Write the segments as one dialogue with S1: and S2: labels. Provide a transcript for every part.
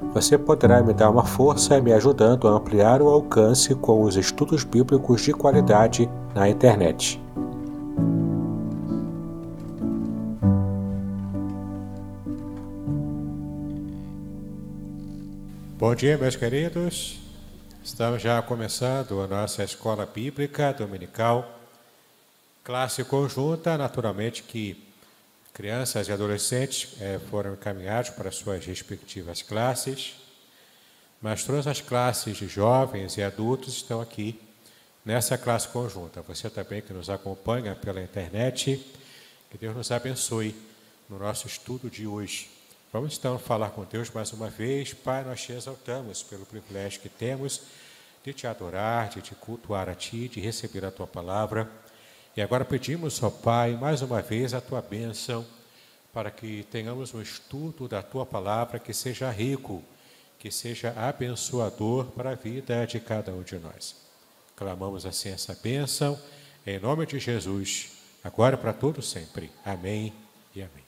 S1: Você poderá me dar uma força me ajudando a ampliar o alcance com os estudos bíblicos de qualidade na internet. Bom dia, meus queridos. Estamos já começando a nossa escola bíblica dominical, classe conjunta, naturalmente que crianças e adolescentes eh, foram encaminhados para suas respectivas classes, mas todas as classes de jovens e adultos estão aqui nessa classe conjunta. Você também que nos acompanha pela internet, que Deus nos abençoe no nosso estudo de hoje. Vamos então falar com Deus mais uma vez. Pai, nós te exaltamos pelo privilégio que temos de te adorar, de te cultuar a ti, de receber a tua palavra. E agora pedimos, ó Pai, mais uma vez a tua bênção, para que tenhamos um estudo da tua palavra que seja rico, que seja abençoador para a vida de cada um de nós. Clamamos assim essa bênção, em nome de Jesus, agora para todos sempre. Amém e amém.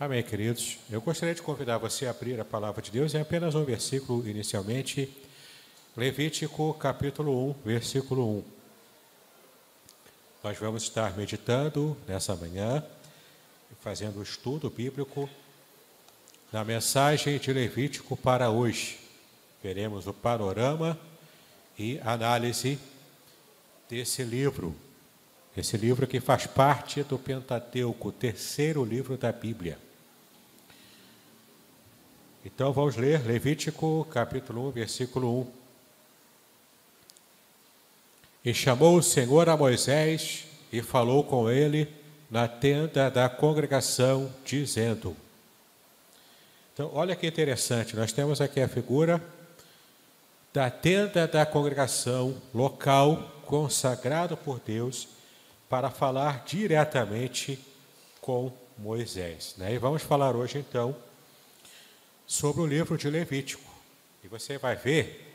S1: Amém, queridos. Eu gostaria de convidar você a abrir a palavra de Deus em apenas um versículo inicialmente, Levítico capítulo 1, versículo 1. Nós vamos estar meditando nessa manhã, fazendo o estudo bíblico na mensagem de Levítico para hoje. Veremos o panorama e análise desse livro. Esse livro que faz parte do Pentateuco, o terceiro livro da Bíblia. Então vamos ler Levítico capítulo 1, versículo 1. E chamou o Senhor a Moisés e falou com ele na tenda da congregação, dizendo: Então, olha que interessante, nós temos aqui a figura da tenda da congregação local consagrado por Deus para falar diretamente com Moisés. Né? E vamos falar hoje então sobre o livro de Levítico. E você vai ver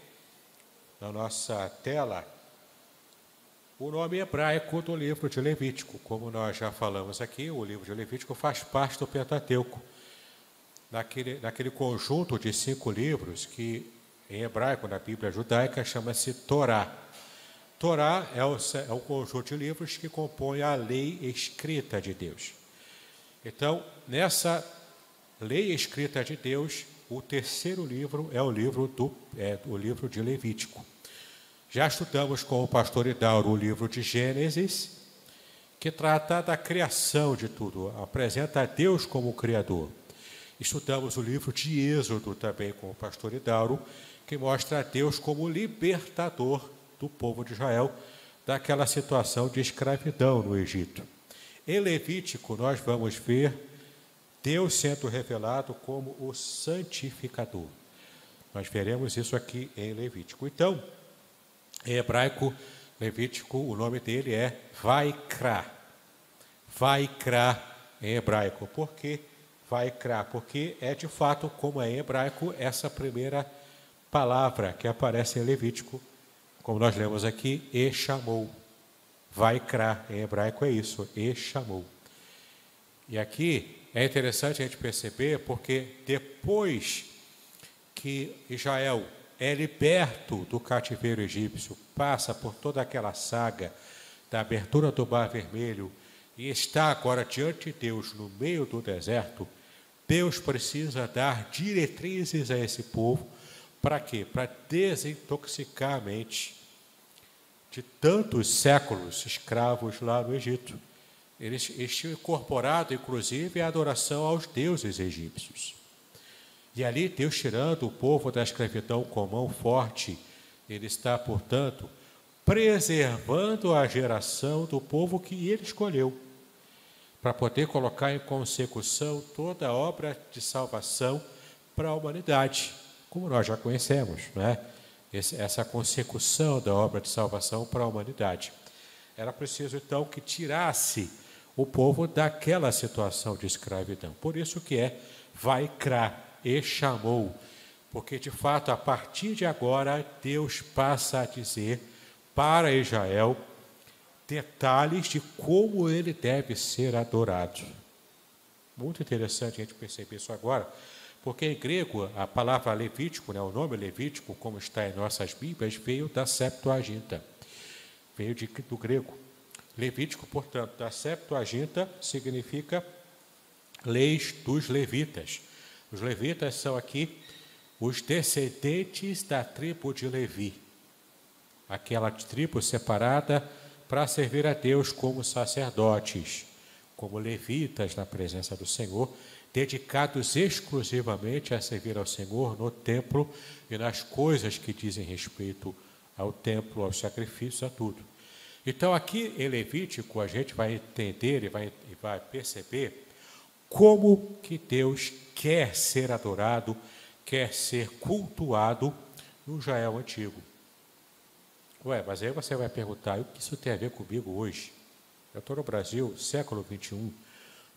S1: na nossa tela o nome hebraico do livro de Levítico. Como nós já falamos aqui, o livro de Levítico faz parte do Pentateuco, naquele conjunto de cinco livros que em hebraico, na Bíblia judaica, chama-se Torá. Torá é o, é o conjunto de livros que compõe a lei escrita de Deus. Então, nessa lei escrita de Deus, o terceiro livro é o livro do é, o livro de Levítico. Já estudamos com o pastor Idauro o livro de Gênesis, que trata da criação de tudo, apresenta a Deus como Criador. Estudamos o livro de Êxodo também com o pastor Idauro, que mostra a Deus como libertador do povo de Israel daquela situação de escravidão no Egito. Em Levítico, nós vamos ver Deus sendo revelado como o santificador. Nós veremos isso aqui em Levítico. Então, em hebraico, Levítico, o nome dele é Vaikra. Vaikra em hebraico. Por que Vaikra? Porque é de fato, como é em hebraico, essa primeira palavra que aparece em Levítico, como nós lemos aqui, e chamou. Vai crá, em hebraico é isso, e chamou. E aqui é interessante a gente perceber, porque depois que Israel é liberto do cativeiro egípcio, passa por toda aquela saga da abertura do Mar Vermelho e está agora diante de Deus no meio do deserto, Deus precisa dar diretrizes a esse povo para quê? Para desintoxicar a mente, de tantos séculos escravos lá no Egito. Eles, eles tinham incorporado, inclusive, a adoração aos deuses egípcios. E ali, Deus tirando o povo da escravidão com mão forte, Ele está, portanto, preservando a geração do povo que Ele escolheu, para poder colocar em consecução toda a obra de salvação para a humanidade, como nós já conhecemos, não é? essa consecução da obra de salvação para a humanidade. Era preciso então que tirasse o povo daquela situação de escravidão. Por isso que é vai crá e chamou, porque de fato a partir de agora Deus passa a dizer para Israel detalhes de como ele deve ser adorado. Muito interessante a gente perceber isso agora, porque em grego, a palavra Levítico, né, o nome Levítico, como está em nossas Bíblias, veio da Septuaginta. Veio de, do grego. Levítico, portanto, da Septuaginta significa leis dos levitas. Os levitas são aqui os descendentes da tribo de Levi. Aquela tribo separada para servir a Deus como sacerdotes, como levitas na presença do Senhor dedicados exclusivamente a servir ao Senhor no templo e nas coisas que dizem respeito ao templo, aos sacrifícios, a tudo. Então, aqui em Levítico, a gente vai entender e vai, e vai perceber como que Deus quer ser adorado, quer ser cultuado no Israel antigo. Ué, mas aí você vai perguntar, o que isso tem a ver comigo hoje? Eu estou no Brasil, século 21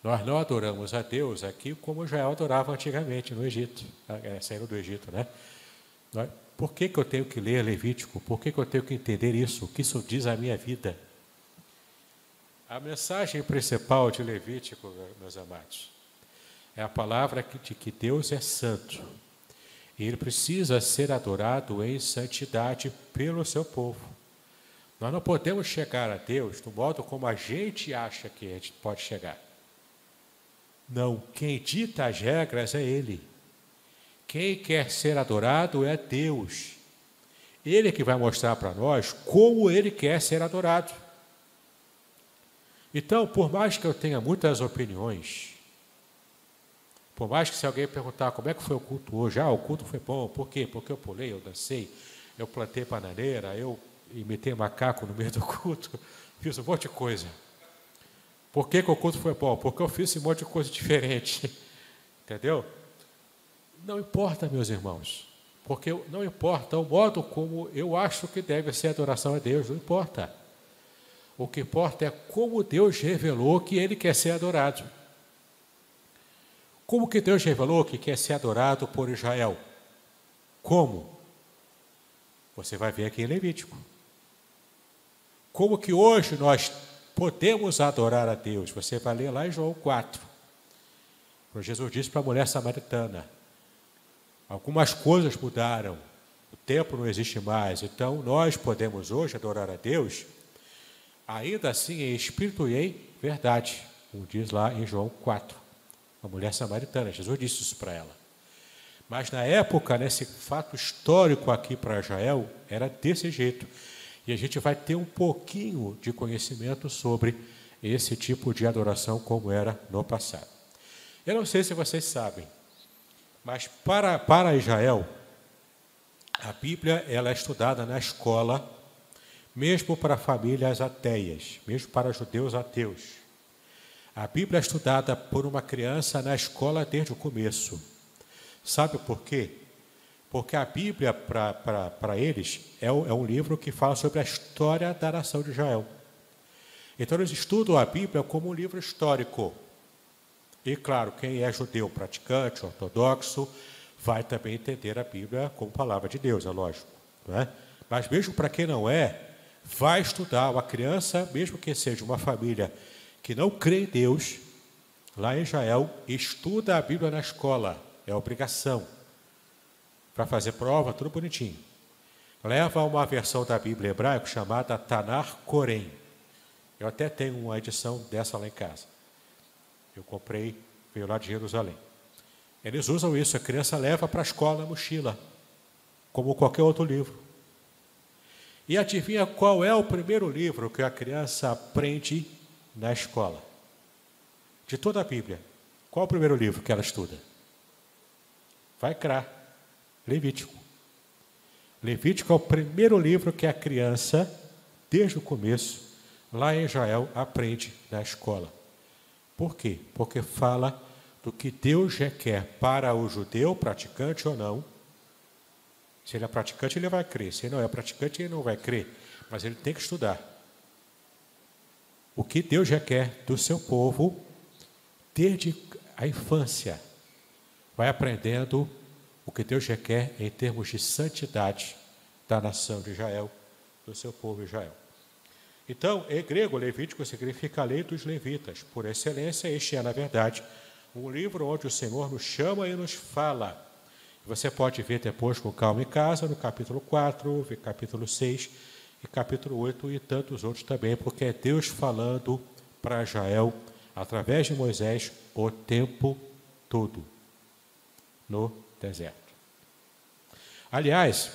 S1: nós não adoramos a Deus aqui como Israel adorava antigamente no Egito, é, saindo do Egito, né? Por que, que eu tenho que ler Levítico? Por que, que eu tenho que entender isso? O que isso diz à minha vida? A mensagem principal de Levítico, meus amados, é a palavra de que Deus é santo. E ele precisa ser adorado em santidade pelo seu povo. Nós não podemos chegar a Deus do modo como a gente acha que a gente pode chegar. Não, quem dita as regras é Ele. Quem quer ser adorado é Deus. Ele que vai mostrar para nós como Ele quer ser adorado. Então, por mais que eu tenha muitas opiniões, por mais que se alguém perguntar como é que foi o culto hoje, ah, o culto foi bom, por quê? Porque eu pulei, eu dancei, eu plantei bananeira, eu imitei macaco no meio do culto, fiz um monte de coisa. Por que, que o culto foi bom? Porque eu fiz um monte de coisa diferente. Entendeu? Não importa, meus irmãos. Porque não importa o modo como eu acho que deve ser a adoração a Deus, não importa. O que importa é como Deus revelou que Ele quer ser adorado. Como que Deus revelou que quer ser adorado por Israel? Como? Você vai ver aqui em Levítico. Como que hoje nós podemos adorar a Deus. Você vai ler lá em João 4. Quando Jesus disse para a mulher samaritana: Algumas coisas mudaram, o tempo não existe mais, então nós podemos hoje adorar a Deus, ainda assim em espírito e em verdade, como diz lá em João 4. A mulher samaritana, Jesus disse isso para ela. Mas na época, nesse fato histórico aqui para Israel, era desse jeito. E a gente vai ter um pouquinho de conhecimento sobre esse tipo de adoração como era no passado. Eu não sei se vocês sabem, mas para, para Israel, a Bíblia ela é estudada na escola, mesmo para famílias ateias, mesmo para judeus ateus. A Bíblia é estudada por uma criança na escola desde o começo. Sabe por quê? Porque a Bíblia, para eles, é, é um livro que fala sobre a história da nação de Israel. Então, eles estudam a Bíblia como um livro histórico. E, claro, quem é judeu praticante, ortodoxo, vai também entender a Bíblia como palavra de Deus, é lógico. Não é? Mas, mesmo para quem não é, vai estudar. Uma criança, mesmo que seja uma família que não crê em Deus, lá em Israel, estuda a Bíblia na escola, é obrigação para fazer prova, tudo bonitinho. Leva uma versão da Bíblia hebraica chamada Tanar Corém. Eu até tenho uma edição dessa lá em casa. Eu comprei, veio lá de Jerusalém. Eles usam isso, a criança leva para a escola a mochila, como qualquer outro livro. E adivinha qual é o primeiro livro que a criança aprende na escola? De toda a Bíblia. Qual é o primeiro livro que ela estuda? Vai crar. Levítico. Levítico é o primeiro livro que a criança, desde o começo, lá em Israel, aprende na escola. Por quê? Porque fala do que Deus requer para o judeu, praticante ou não. Se ele é praticante, ele vai crer. Se ele não é praticante, ele não vai crer. Mas ele tem que estudar. O que Deus requer do seu povo desde a infância. Vai aprendendo o que Deus requer em termos de santidade da nação de Israel, do seu povo Israel. Então, em grego, Levítico significa a lei dos levitas. Por excelência, este é, na verdade, um livro onde o Senhor nos chama e nos fala. Você pode ver depois com calma em casa, no capítulo 4, capítulo 6 e capítulo 8 e tantos outros também, porque é Deus falando para Israel através de Moisés o tempo todo no deserto. Aliás,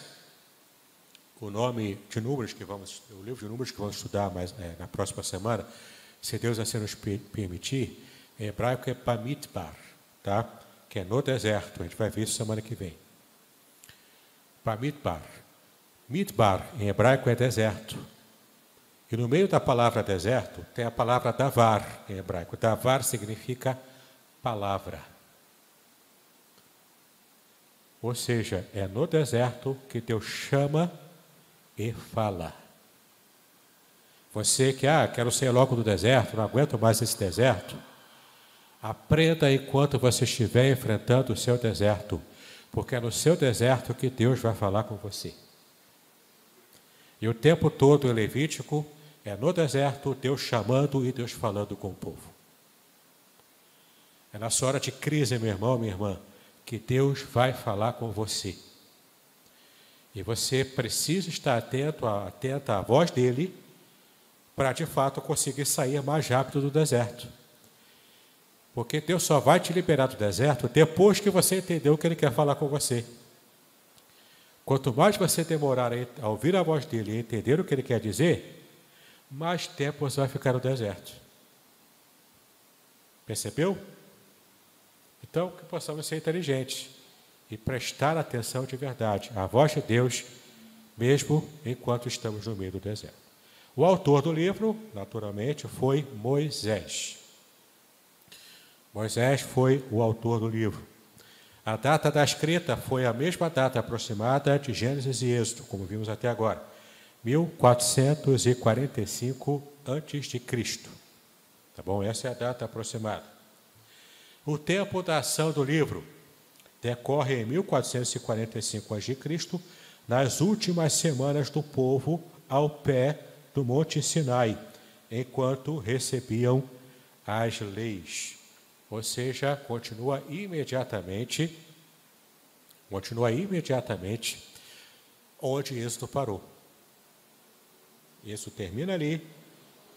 S1: o nome de números que vamos, o livro de números que vamos estudar mais é, na próxima semana, se Deus assim nos permitir, em hebraico é Bamidbar, tá? Que é no deserto. A gente vai ver isso semana que vem. Bamidbar. Midbar em hebraico é deserto. E no meio da palavra deserto tem a palavra davar em hebraico. Davar significa palavra. Ou seja, é no deserto que Deus chama e fala. Você que, ah, quero sair logo do deserto, não aguento mais esse deserto. Aprenda enquanto você estiver enfrentando o seu deserto, porque é no seu deserto que Deus vai falar com você. E o tempo todo em Levítico é no deserto Deus chamando e Deus falando com o povo. É na sua hora de crise, meu irmão, minha irmã, que Deus vai falar com você. E você precisa estar atento, atenta à voz dele, para de fato conseguir sair mais rápido do deserto. Porque Deus só vai te liberar do deserto depois que você entender o que Ele quer falar com você. Quanto mais você demorar a ouvir a voz dele e entender o que Ele quer dizer, mais tempo você vai ficar no deserto. Percebeu? Então, que possamos ser inteligentes e prestar atenção de verdade à voz de Deus, mesmo enquanto estamos no meio do deserto. O autor do livro, naturalmente, foi Moisés. Moisés foi o autor do livro. A data da escrita foi a mesma data aproximada de Gênesis e Êxodo, como vimos até agora, 1445 a.C. Tá bom? Essa é a data aproximada. O tempo da ação do livro decorre em 1445 a.C., nas últimas semanas do povo ao pé do Monte Sinai, enquanto recebiam as leis. Ou seja, continua imediatamente, continua imediatamente onde Êxodo parou. Isso termina ali,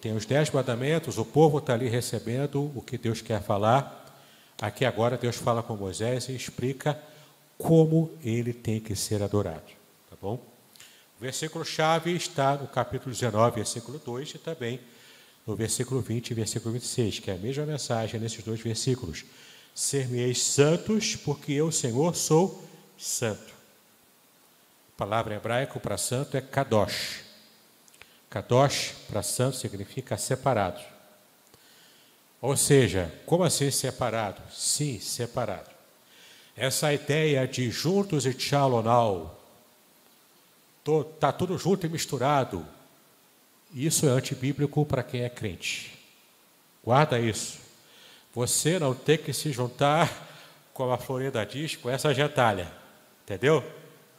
S1: tem os dez mandamentos, o povo está ali recebendo o que Deus quer falar, Aqui agora Deus fala com Moisés e explica como ele tem que ser adorado. Tá bom? O versículo-chave está no capítulo 19, versículo 2, e também no versículo 20 e versículo 26, que é a mesma mensagem nesses dois versículos. Ser-me-eis santos, porque eu, Senhor, sou santo. A palavra hebraica para santo é kadosh. Kadosh para santo significa separado. Ou seja, como assim separado? Sim, separado. Essa ideia de juntos e tchalonal, está tudo junto e misturado, isso é antibíblico para quem é crente. Guarda isso. Você não tem que se juntar, como a Florinda diz, com essa gentalha. Entendeu?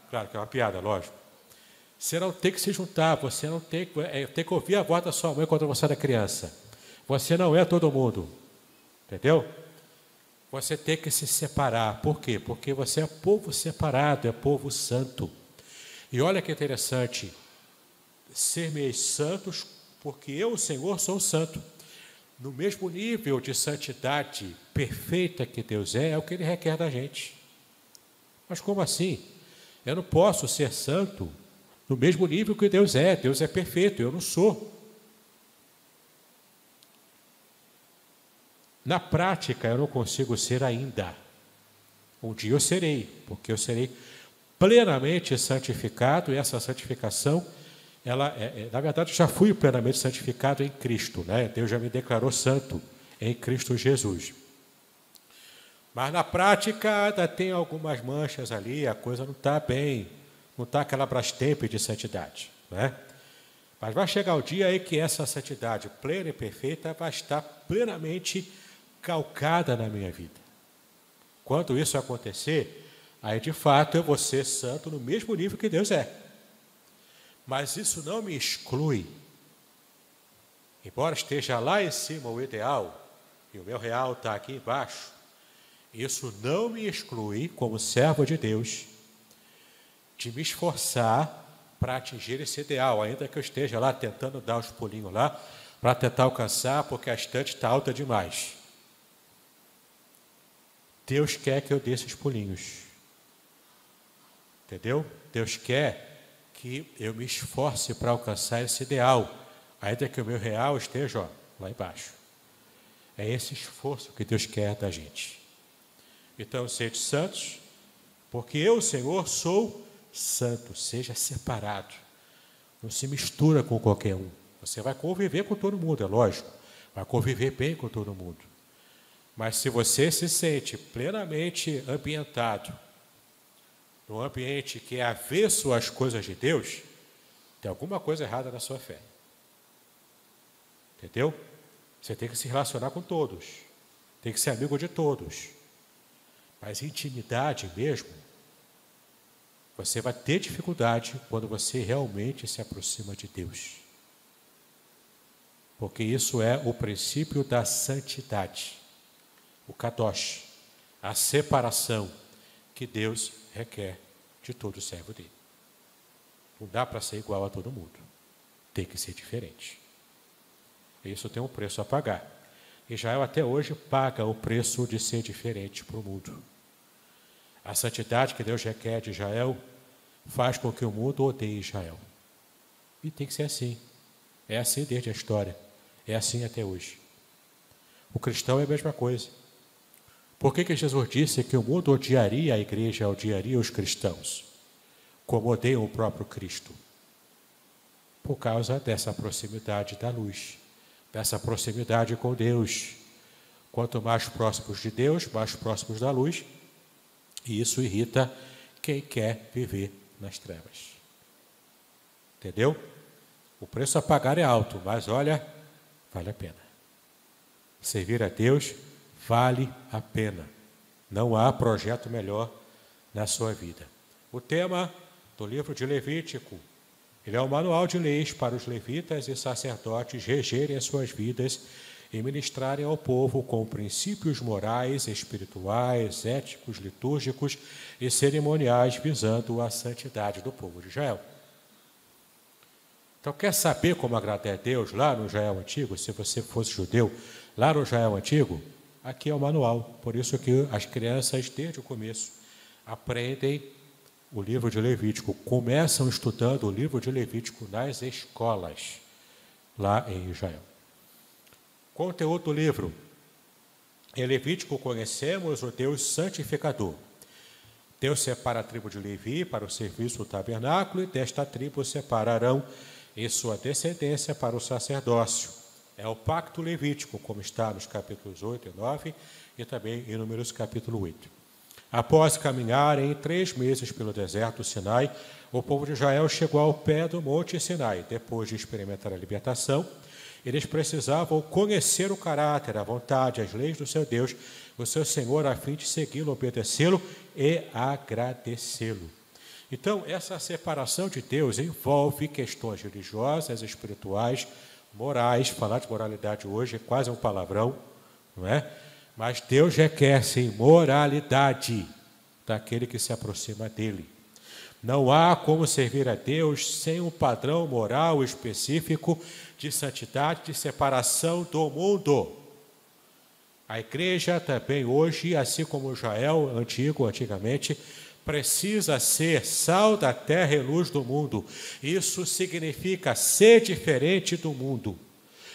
S1: Claro que é uma piada, lógico. Você não tem que se juntar, você não tem, é, tem que ouvir a voz da sua mãe quando você era criança. Você não é todo mundo. Entendeu? Você tem que se separar. Por quê? Porque você é povo separado, é povo santo. E olha que interessante. Ser meus santos, porque eu, o Senhor, sou santo. No mesmo nível de santidade perfeita que Deus é, é o que Ele requer da gente. Mas como assim? Eu não posso ser santo no mesmo nível que Deus é. Deus é perfeito, eu não sou. Na prática, eu não consigo ser ainda. Um dia eu serei, porque eu serei plenamente santificado, e essa santificação, ela, é, é, na verdade, já fui plenamente santificado em Cristo, né? Deus já me declarou santo em Cristo Jesus. Mas na prática ainda tem algumas manchas ali, a coisa não está bem, não está aquela brastempe de santidade. Né? Mas vai chegar o dia aí que essa santidade plena e perfeita vai estar plenamente calcada na minha vida. Quando isso acontecer, aí de fato eu vou ser santo no mesmo nível que Deus é. Mas isso não me exclui. Embora esteja lá em cima o ideal, e o meu real está aqui embaixo, isso não me exclui, como servo de Deus, de me esforçar para atingir esse ideal, ainda que eu esteja lá tentando dar os pulinhos lá, para tentar alcançar, porque a estante está alta demais. Deus quer que eu dê esses pulinhos. Entendeu? Deus quer que eu me esforce para alcançar esse ideal, ainda que o meu real esteja ó, lá embaixo. É esse esforço que Deus quer da gente. Então, sede santos, porque eu, Senhor, sou santo. Seja separado. Não se mistura com qualquer um. Você vai conviver com todo mundo, é lógico. Vai conviver bem com todo mundo. Mas se você se sente plenamente ambientado num ambiente que é avesso às coisas de Deus, tem alguma coisa errada na sua fé. Entendeu? Você tem que se relacionar com todos. Tem que ser amigo de todos. Mas intimidade mesmo, você vai ter dificuldade quando você realmente se aproxima de Deus. Porque isso é o princípio da santidade, o kadosh, a separação que Deus requer de todo servo dele. Não dá para ser igual a todo mundo, tem que ser diferente. Isso tem um preço a pagar. Israel até hoje paga o preço de ser diferente para o mundo. A santidade que Deus requer de Israel faz com que o mundo odeie Israel. E tem que ser assim. É assim desde a história. É assim até hoje. O cristão é a mesma coisa. Por que, que Jesus disse que o mundo odiaria a igreja, odiaria os cristãos, como odeiam o próprio Cristo? Por causa dessa proximidade da luz, dessa proximidade com Deus. Quanto mais próximos de Deus, mais próximos da luz, e isso irrita quem quer viver nas trevas. Entendeu? O preço a pagar é alto, mas olha, vale a pena. Servir a Deus vale a pena. Não há projeto melhor na sua vida. O tema do livro de Levítico, ele é um manual de leis para os levitas e sacerdotes regerem as suas vidas e ministrarem ao povo com princípios morais, espirituais, éticos, litúrgicos e cerimoniais visando a santidade do povo de Israel. Então, quer saber como agradar a Deus lá no Israel Antigo? Se você fosse judeu, lá no Israel Antigo, aqui é o manual. Por isso que as crianças, desde o começo, aprendem o livro de Levítico, começam estudando o livro de Levítico nas escolas, lá em Israel. Conteúdo do livro. Em Levítico conhecemos o Deus santificador. Deus separa a tribo de Levi para o serviço do tabernáculo, e desta tribo separarão em sua descendência para o sacerdócio. É o pacto levítico, como está nos capítulos 8 e 9 e também em Números capítulo 8. Após caminharem três meses pelo deserto Sinai, o povo de Israel chegou ao pé do Monte Sinai. Depois de experimentar a libertação, eles precisavam conhecer o caráter, a vontade, as leis do seu Deus, o seu Senhor, a fim de segui-lo, obedecê-lo e agradecê-lo. Então, essa separação de Deus envolve questões religiosas, espirituais, morais. Falar de moralidade hoje é quase um palavrão, não é? Mas Deus requer, sim, moralidade daquele que se aproxima dele. Não há como servir a Deus sem um padrão moral específico de santidade, de separação do mundo. A igreja também hoje, assim como Israel antigo, antigamente, precisa ser sal da terra e luz do mundo. Isso significa ser diferente do mundo.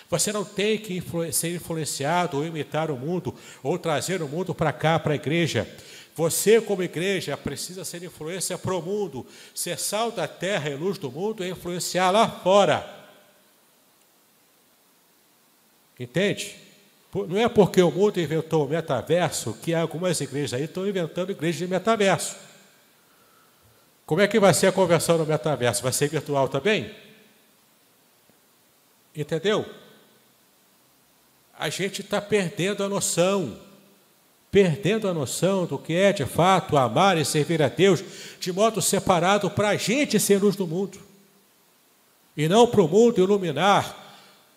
S1: Você não tem que influ ser influenciado ou imitar o mundo, ou trazer o mundo para cá, para a igreja. Você, como igreja, precisa ser influência para o mundo, ser sal da terra e luz do mundo e influenciar lá fora. Entende? Não é porque o mundo inventou o metaverso que algumas igrejas aí estão inventando igrejas de metaverso. Como é que vai ser a conversão no metaverso? Vai ser virtual também? Entendeu? A gente está perdendo a noção, perdendo a noção do que é de fato amar e servir a Deus de modo separado para a gente ser luz do mundo e não para o mundo iluminar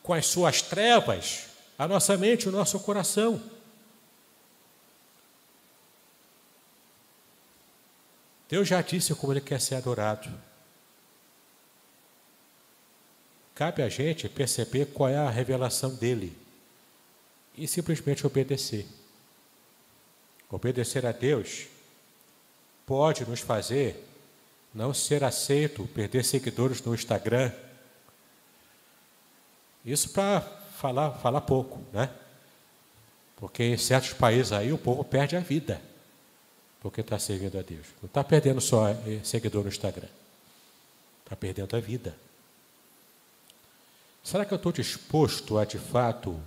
S1: com as suas trevas a nossa mente, o nosso coração. Deus já disse como Ele quer ser adorado. Cabe a gente perceber qual é a revelação dele e simplesmente obedecer. Obedecer a Deus pode nos fazer não ser aceito, perder seguidores no Instagram. Isso para falar, falar pouco, né? Porque em certos países aí o povo perde a vida porque está servindo a Deus. Não está perdendo só eh, seguidor no Instagram. Está perdendo a vida. Será que eu estou disposto a, de fato,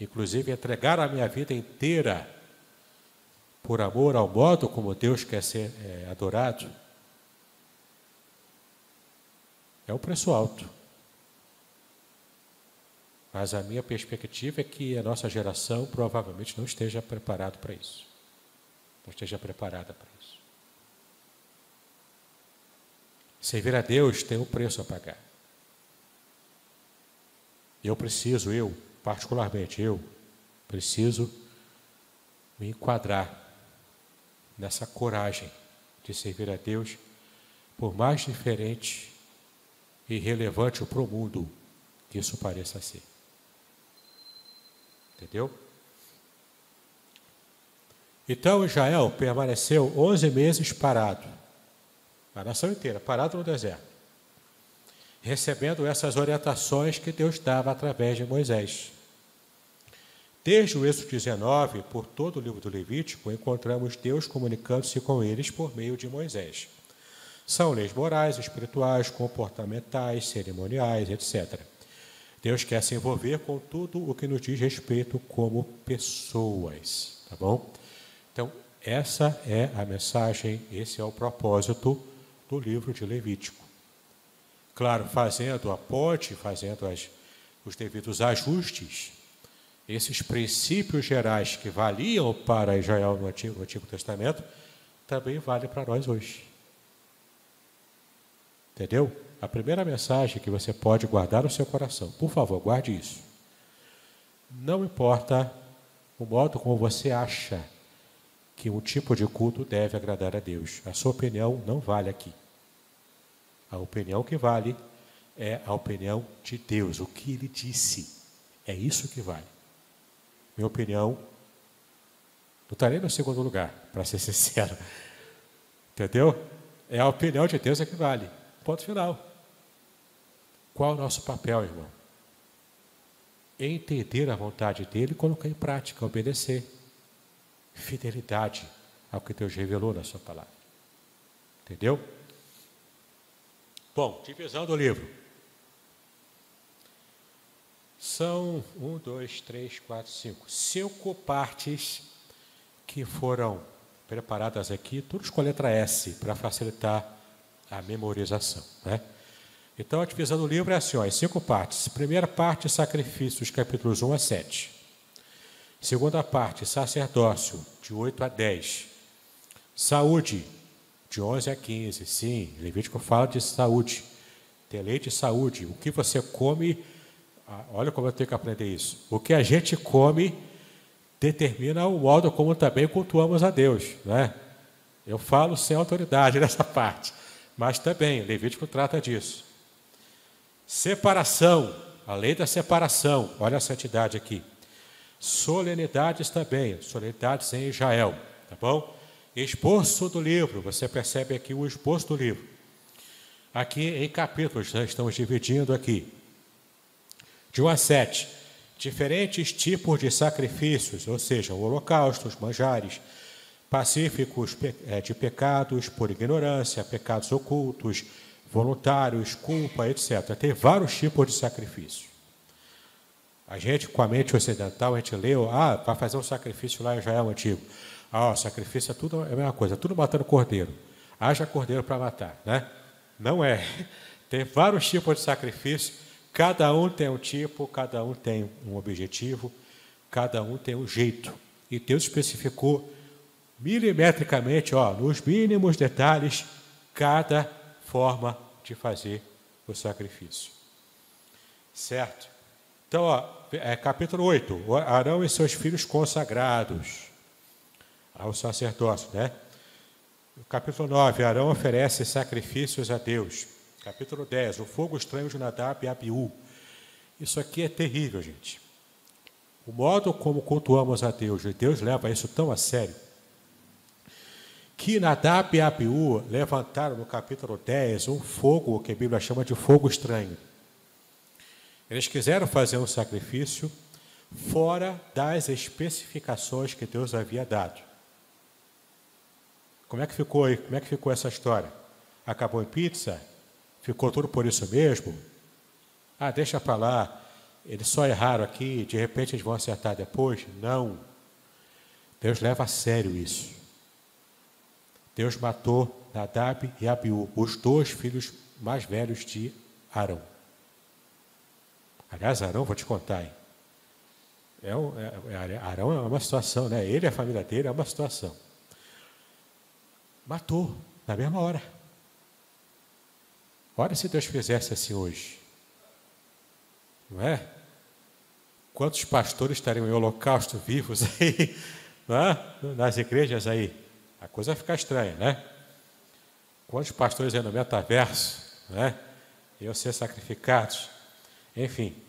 S1: inclusive, entregar a minha vida inteira por amor ao modo como Deus quer ser é, adorado? É um preço alto. Mas a minha perspectiva é que a nossa geração provavelmente não esteja preparado para isso não esteja preparada para isso. Servir a Deus tem um preço a pagar. Eu preciso, eu, particularmente eu, preciso me enquadrar nessa coragem de servir a Deus, por mais diferente e relevante para o mundo que isso pareça ser. Entendeu? Então Israel permaneceu 11 meses parado, a nação inteira, parado no deserto, recebendo essas orientações que Deus dava através de Moisés. Desde o Êxodo 19, por todo o livro do Levítico, encontramos Deus comunicando-se com eles por meio de Moisés. São leis morais, espirituais, comportamentais, cerimoniais, etc. Deus quer se envolver com tudo o que nos diz respeito como pessoas, tá bom? Então, essa é a mensagem, esse é o propósito do livro de Levítico. Claro, fazendo a ponte, fazendo as, os devidos ajustes, esses princípios gerais que valiam para Israel no Antigo, no Antigo Testamento, também vale para nós hoje. Entendeu? A primeira mensagem que você pode guardar no seu coração, por favor, guarde isso. Não importa o modo como você acha que um tipo de culto deve agradar a Deus. A sua opinião não vale aqui. A opinião que vale é a opinião de Deus, o que ele disse. É isso que vale. Minha opinião não está nem no segundo lugar, para ser sincero. Entendeu? É a opinião de Deus é que vale. Ponto final. Qual o nosso papel, irmão? Entender a vontade dele e colocar em prática, obedecer fidelidade ao que Deus revelou na sua palavra. Entendeu? Bom, divisão do livro. São um, dois, três, quatro, cinco. Cinco partes que foram preparadas aqui, todos com a letra S, para facilitar a memorização. Né? Então, a divisão do livro é assim, ó, cinco partes. Primeira parte, sacrifícios, capítulos 1 a 7. Segunda parte, sacerdócio, de 8 a 10. Saúde, de 11 a 15. Sim, Levítico fala de saúde. Tem lei de saúde. O que você come, ah, olha como eu tenho que aprender isso. O que a gente come determina o modo como também cultuamos a Deus. Né? Eu falo sem autoridade nessa parte, mas também, Levítico trata disso. Separação, a lei da separação, olha a santidade aqui solenidades também, solenidades em Israel, tá bom? esboço do livro. Você percebe aqui o esboço do livro. Aqui em capítulos, nós estamos dividindo aqui. De 1 a 7, diferentes tipos de sacrifícios, ou seja, holocaustos, manjares, pacíficos eh, de pecados por ignorância, pecados ocultos, voluntários, culpa, etc. Tem vários tipos de sacrifício. A gente, com a mente ocidental, a gente leu, ah, vai fazer um sacrifício lá em Israel antigo. Ah, o sacrifício é tudo é a mesma coisa, tudo matando cordeiro. Haja cordeiro para matar, né? Não é. Tem vários tipos de sacrifício, cada um tem um tipo, cada um tem um objetivo, cada um tem um jeito. E Deus especificou milimetricamente, ó, nos mínimos detalhes, cada forma de fazer o sacrifício. Certo? Então, ó, é, capítulo 8, Arão e seus filhos consagrados ao sacerdócio, né? Capítulo 9, Arão oferece sacrifícios a Deus. Capítulo 10, o fogo estranho de Nadab e Abiú. Isso aqui é terrível, gente. O modo como cultuamos a Deus, e Deus leva isso tão a sério, que Nadab e Abiú levantaram no capítulo 10 um fogo que a Bíblia chama de fogo estranho. Eles quiseram fazer um sacrifício fora das especificações que Deus havia dado. Como é que ficou aí? Como é que ficou essa história? Acabou em pizza? Ficou tudo por isso mesmo? Ah, deixa para lá. Eles só erraram aqui, de repente eles vão acertar depois? Não. Deus leva a sério isso. Deus matou Nadab e Abiú, os dois filhos mais velhos de Arão. Aliás, Arão, vou te contar, hein? É, um, é, é Arão é uma situação, né? Ele e a família dele é uma situação. Matou na mesma hora. Olha se Deus fizesse assim hoje. Não é? Quantos pastores estariam em holocausto vivos aí, é? nas igrejas aí? A coisa vai ficar estranha, né? Quantos pastores aí no metaverso, né? Iam ser sacrificados. Enfim.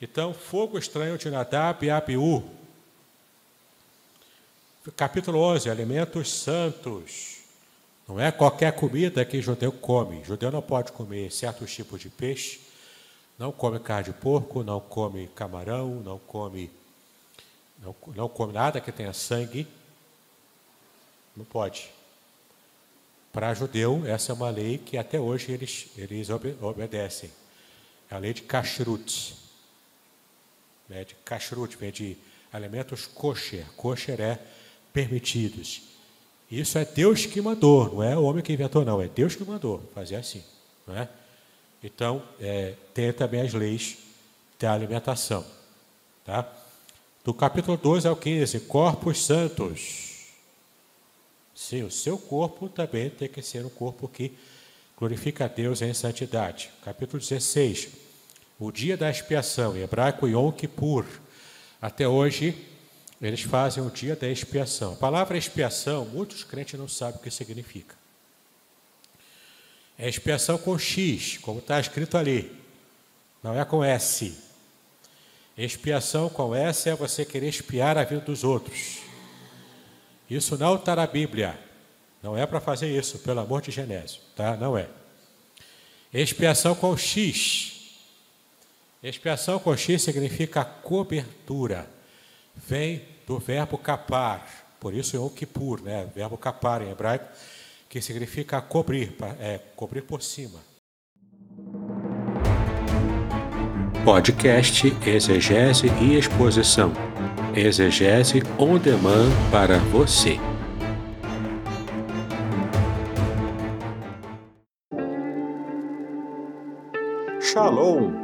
S1: Então, fogo estranho de Nadab e Abiú. Capítulo 11, alimentos santos. Não é qualquer comida que judeu come. Judeu não pode comer certos tipos de peixe, não come carne de porco, não come camarão, não come, não, não come nada que tenha sangue. Não pode. Para judeu, essa é uma lei que até hoje eles, eles obedecem. É a lei de kashrut. Né, de kashrut, de alimentos kosher. Kosher é permitidos. Isso é Deus que mandou, não é o homem que inventou, não. É Deus que mandou fazer assim. Não é? Então, é, tem também as leis da alimentação. Tá? Do capítulo 12 ao 15, corpos santos. Sim, o seu corpo também tem que ser um corpo que glorifica a Deus em santidade. Capítulo 16. O dia da expiação, em hebraico Yom Kippur. Até hoje, eles fazem o dia da expiação. A palavra expiação, muitos crentes não sabem o que significa. É expiação com X, como está escrito ali. Não é com S. Expiação com S é você querer espiar a vida dos outros. Isso não está na Bíblia. Não é para fazer isso, pelo amor de Genésio, tá? Não é. Expiação com X. Expiação com X significa cobertura. Vem do verbo capar. Por isso é o Kippur, né? Verbo capar em hebraico, que significa cobrir, é, cobrir por cima.
S2: Podcast Exegese e Exposição Exegese on demand para você.
S3: Shalom!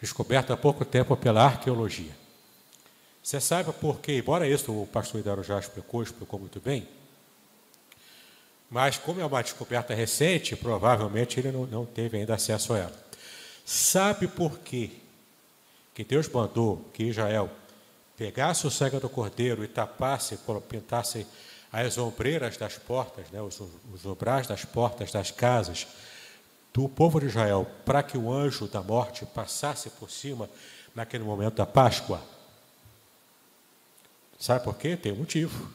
S1: descoberto há pouco tempo pela arqueologia. Você sabe por quê? Embora isso o pastor Hidaro já explicou, explicou muito bem, Mas, como é uma descoberta recente, provavelmente ele não, não teve ainda acesso a ela. Sabe por quê? Que Deus mandou que Israel pegasse o sangue do cordeiro e tapasse, pintasse as ombreiras das portas, né, os, os obrais das portas das casas do povo de Israel, para que o anjo da morte passasse por cima naquele momento da Páscoa. Sabe por quê? Tem um motivo.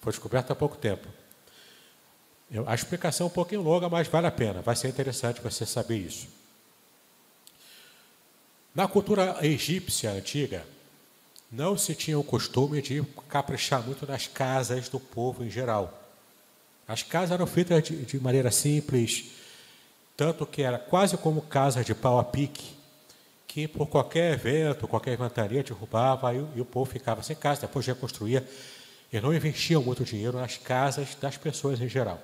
S1: Foi descoberto há pouco tempo. A explicação é um pouquinho longa, mas vale a pena. Vai ser interessante você saber isso. Na cultura egípcia antiga, não se tinha o costume de caprichar muito nas casas do povo em geral. As casas eram feitas de, de maneira simples, tanto que era quase como casa de pau a pique, que por qualquer evento, qualquer inventaria derrubava e, e o povo ficava sem casa, depois reconstruía e não investiam muito dinheiro nas casas das pessoas em geral.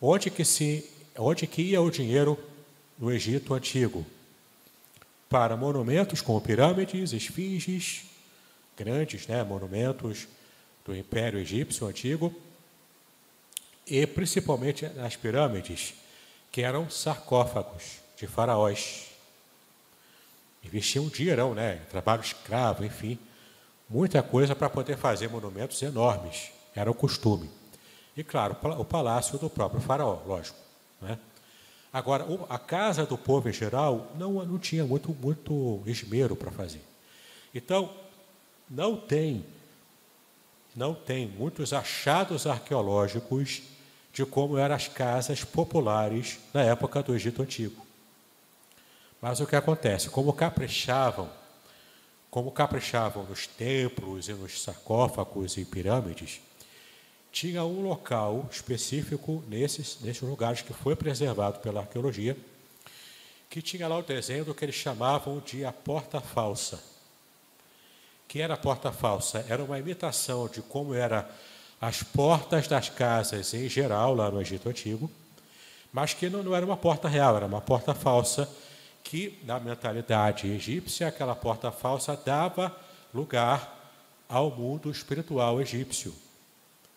S1: Onde que, se, onde que ia o dinheiro no Egito Antigo? para monumentos como pirâmides, esfinges, grandes né, monumentos do Império Egípcio Antigo, e principalmente nas pirâmides, que eram sarcófagos de faraós. Investiam um dinheirão, né, trabalho escravo, enfim, muita coisa para poder fazer monumentos enormes, era o costume. E, claro, o palácio do próprio faraó, lógico. Né? Agora, a casa do povo em geral não, não tinha muito, muito esmero para fazer. Então, não tem, não tem muitos achados arqueológicos de como eram as casas populares na época do Egito Antigo. Mas o que acontece? Como caprichavam, como caprichavam nos templos e nos sarcófagos e pirâmides, tinha um local específico nesses, nesses lugares que foi preservado pela arqueologia, que tinha lá o desenho do que eles chamavam de a porta falsa. Que era a porta falsa? Era uma imitação de como eram as portas das casas em geral lá no Egito Antigo, mas que não, não era uma porta real, era uma porta falsa que, na mentalidade egípcia, aquela porta falsa dava lugar ao mundo espiritual egípcio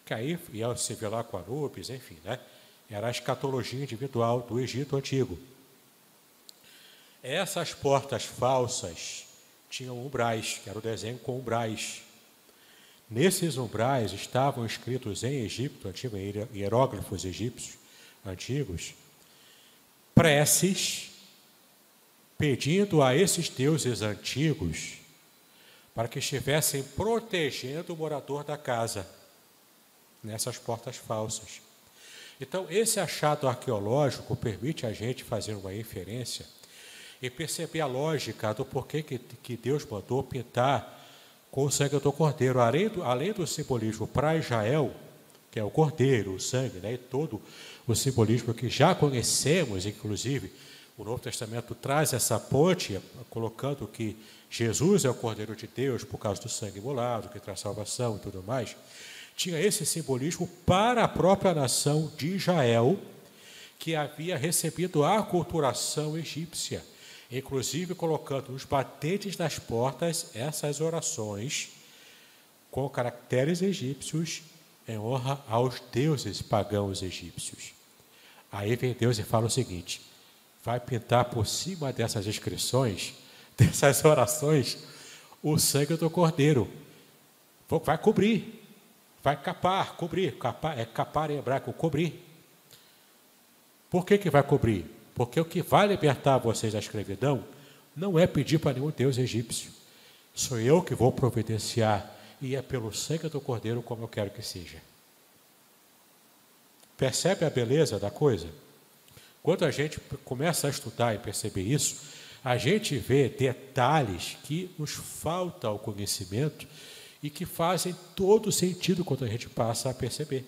S1: que aí ia se ver lá com Anubis, enfim, né? Era a escatologia individual do Egito Antigo. Essas portas falsas tinham umbrais, que era o desenho com umbrais. Nesses umbrais estavam escritos em Egito antigo, hieróglifos egípcios antigos, preces pedindo a esses deuses antigos para que estivessem protegendo o morador da casa nessas portas falsas. Então, esse achado arqueológico permite a gente fazer uma inferência e perceber a lógica do porquê que, que Deus mandou pintar com o sangue do cordeiro. Além do, além do simbolismo para Israel, que é o cordeiro, o sangue, né, e todo o simbolismo que já conhecemos, inclusive o Novo Testamento traz essa ponte, colocando que Jesus é o cordeiro de Deus por causa do sangue imolado, que traz salvação e tudo mais tinha esse simbolismo para a própria nação de Israel, que havia recebido a aculturação egípcia, inclusive colocando nos batentes das portas essas orações com caracteres egípcios em honra aos deuses pagãos egípcios. Aí vem Deus e fala o seguinte: vai pintar por cima dessas inscrições, dessas orações, o sangue do cordeiro. Vai cobrir, vai capar, cobrir. Capar, é capar em hebraico, cobrir. Por que, que vai cobrir? Porque o que vai libertar vocês da escravidão não é pedir para nenhum Deus egípcio. Sou eu que vou providenciar, e é pelo sangue do Cordeiro como eu quero que seja. Percebe a beleza da coisa? Quando a gente começa a estudar e perceber isso, a gente vê detalhes que nos falta ao conhecimento e que fazem todo sentido quando a gente passa a perceber.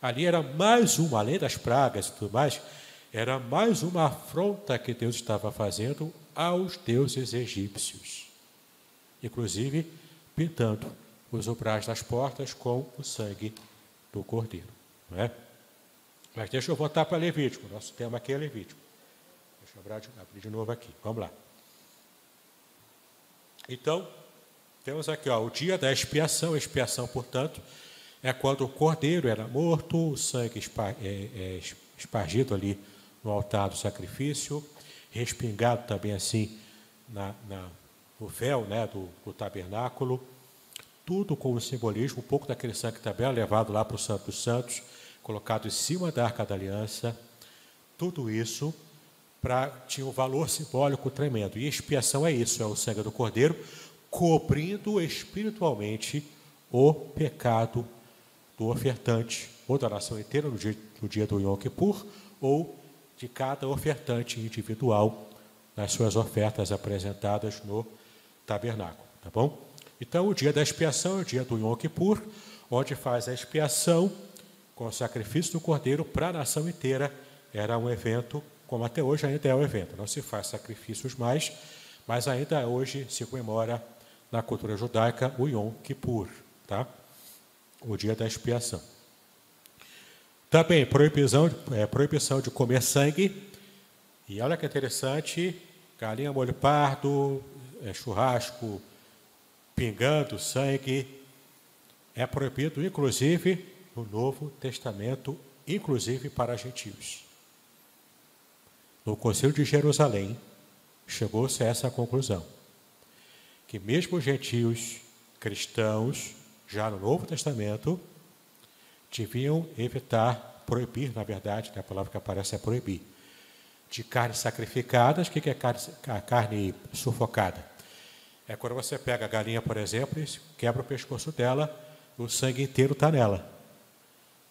S1: Ali era mais uma, além das pragas e tudo mais, era mais uma afronta que Deus estava fazendo aos deuses egípcios. Inclusive pintando os umbrais das portas com o sangue do cordeiro. Não é? Mas deixa eu voltar para Levítico. Nosso tema aqui é Levítico. Deixa eu abrir de novo aqui. Vamos lá. Então, temos aqui ó, o dia da expiação. Expiação, portanto, é quando o cordeiro era morto, o sangue é, é espargido ali no altar do sacrifício, respingado também assim na, na, no véu né, do, do tabernáculo, tudo com o simbolismo, um pouco daquele sangue também levado lá para o Santo dos Santos, colocado em cima da Arca da Aliança, tudo isso para tinha um valor simbólico tremendo. E expiação é isso, é o sangue do Cordeiro, cobrindo espiritualmente o pecado do ofertante, ou da nação inteira no dia, no dia do Yom Kippur, ou de cada ofertante individual nas suas ofertas apresentadas no tabernáculo, tá bom? Então, o dia da expiação é o dia do Yom Kippur, onde faz a expiação com o sacrifício do cordeiro para a nação inteira. Era um evento, como até hoje ainda é um evento. Não se faz sacrifícios mais, mas ainda hoje se comemora na cultura judaica o Yom Kippur, tá? o dia da expiação. Também proibição, é, proibição de comer sangue. E olha que interessante, galinha molho pardo, é, churrasco pingando sangue, é proibido inclusive no Novo Testamento, inclusive para gentios. No Concílio de Jerusalém, chegou-se a essa conclusão, que mesmo gentios cristãos já no Novo Testamento, deviam evitar, proibir, na verdade, né, a palavra que aparece é proibir, de carnes sacrificadas. O que é carne, a carne sufocada? É quando você pega a galinha, por exemplo, e quebra o pescoço dela, o sangue inteiro está nela.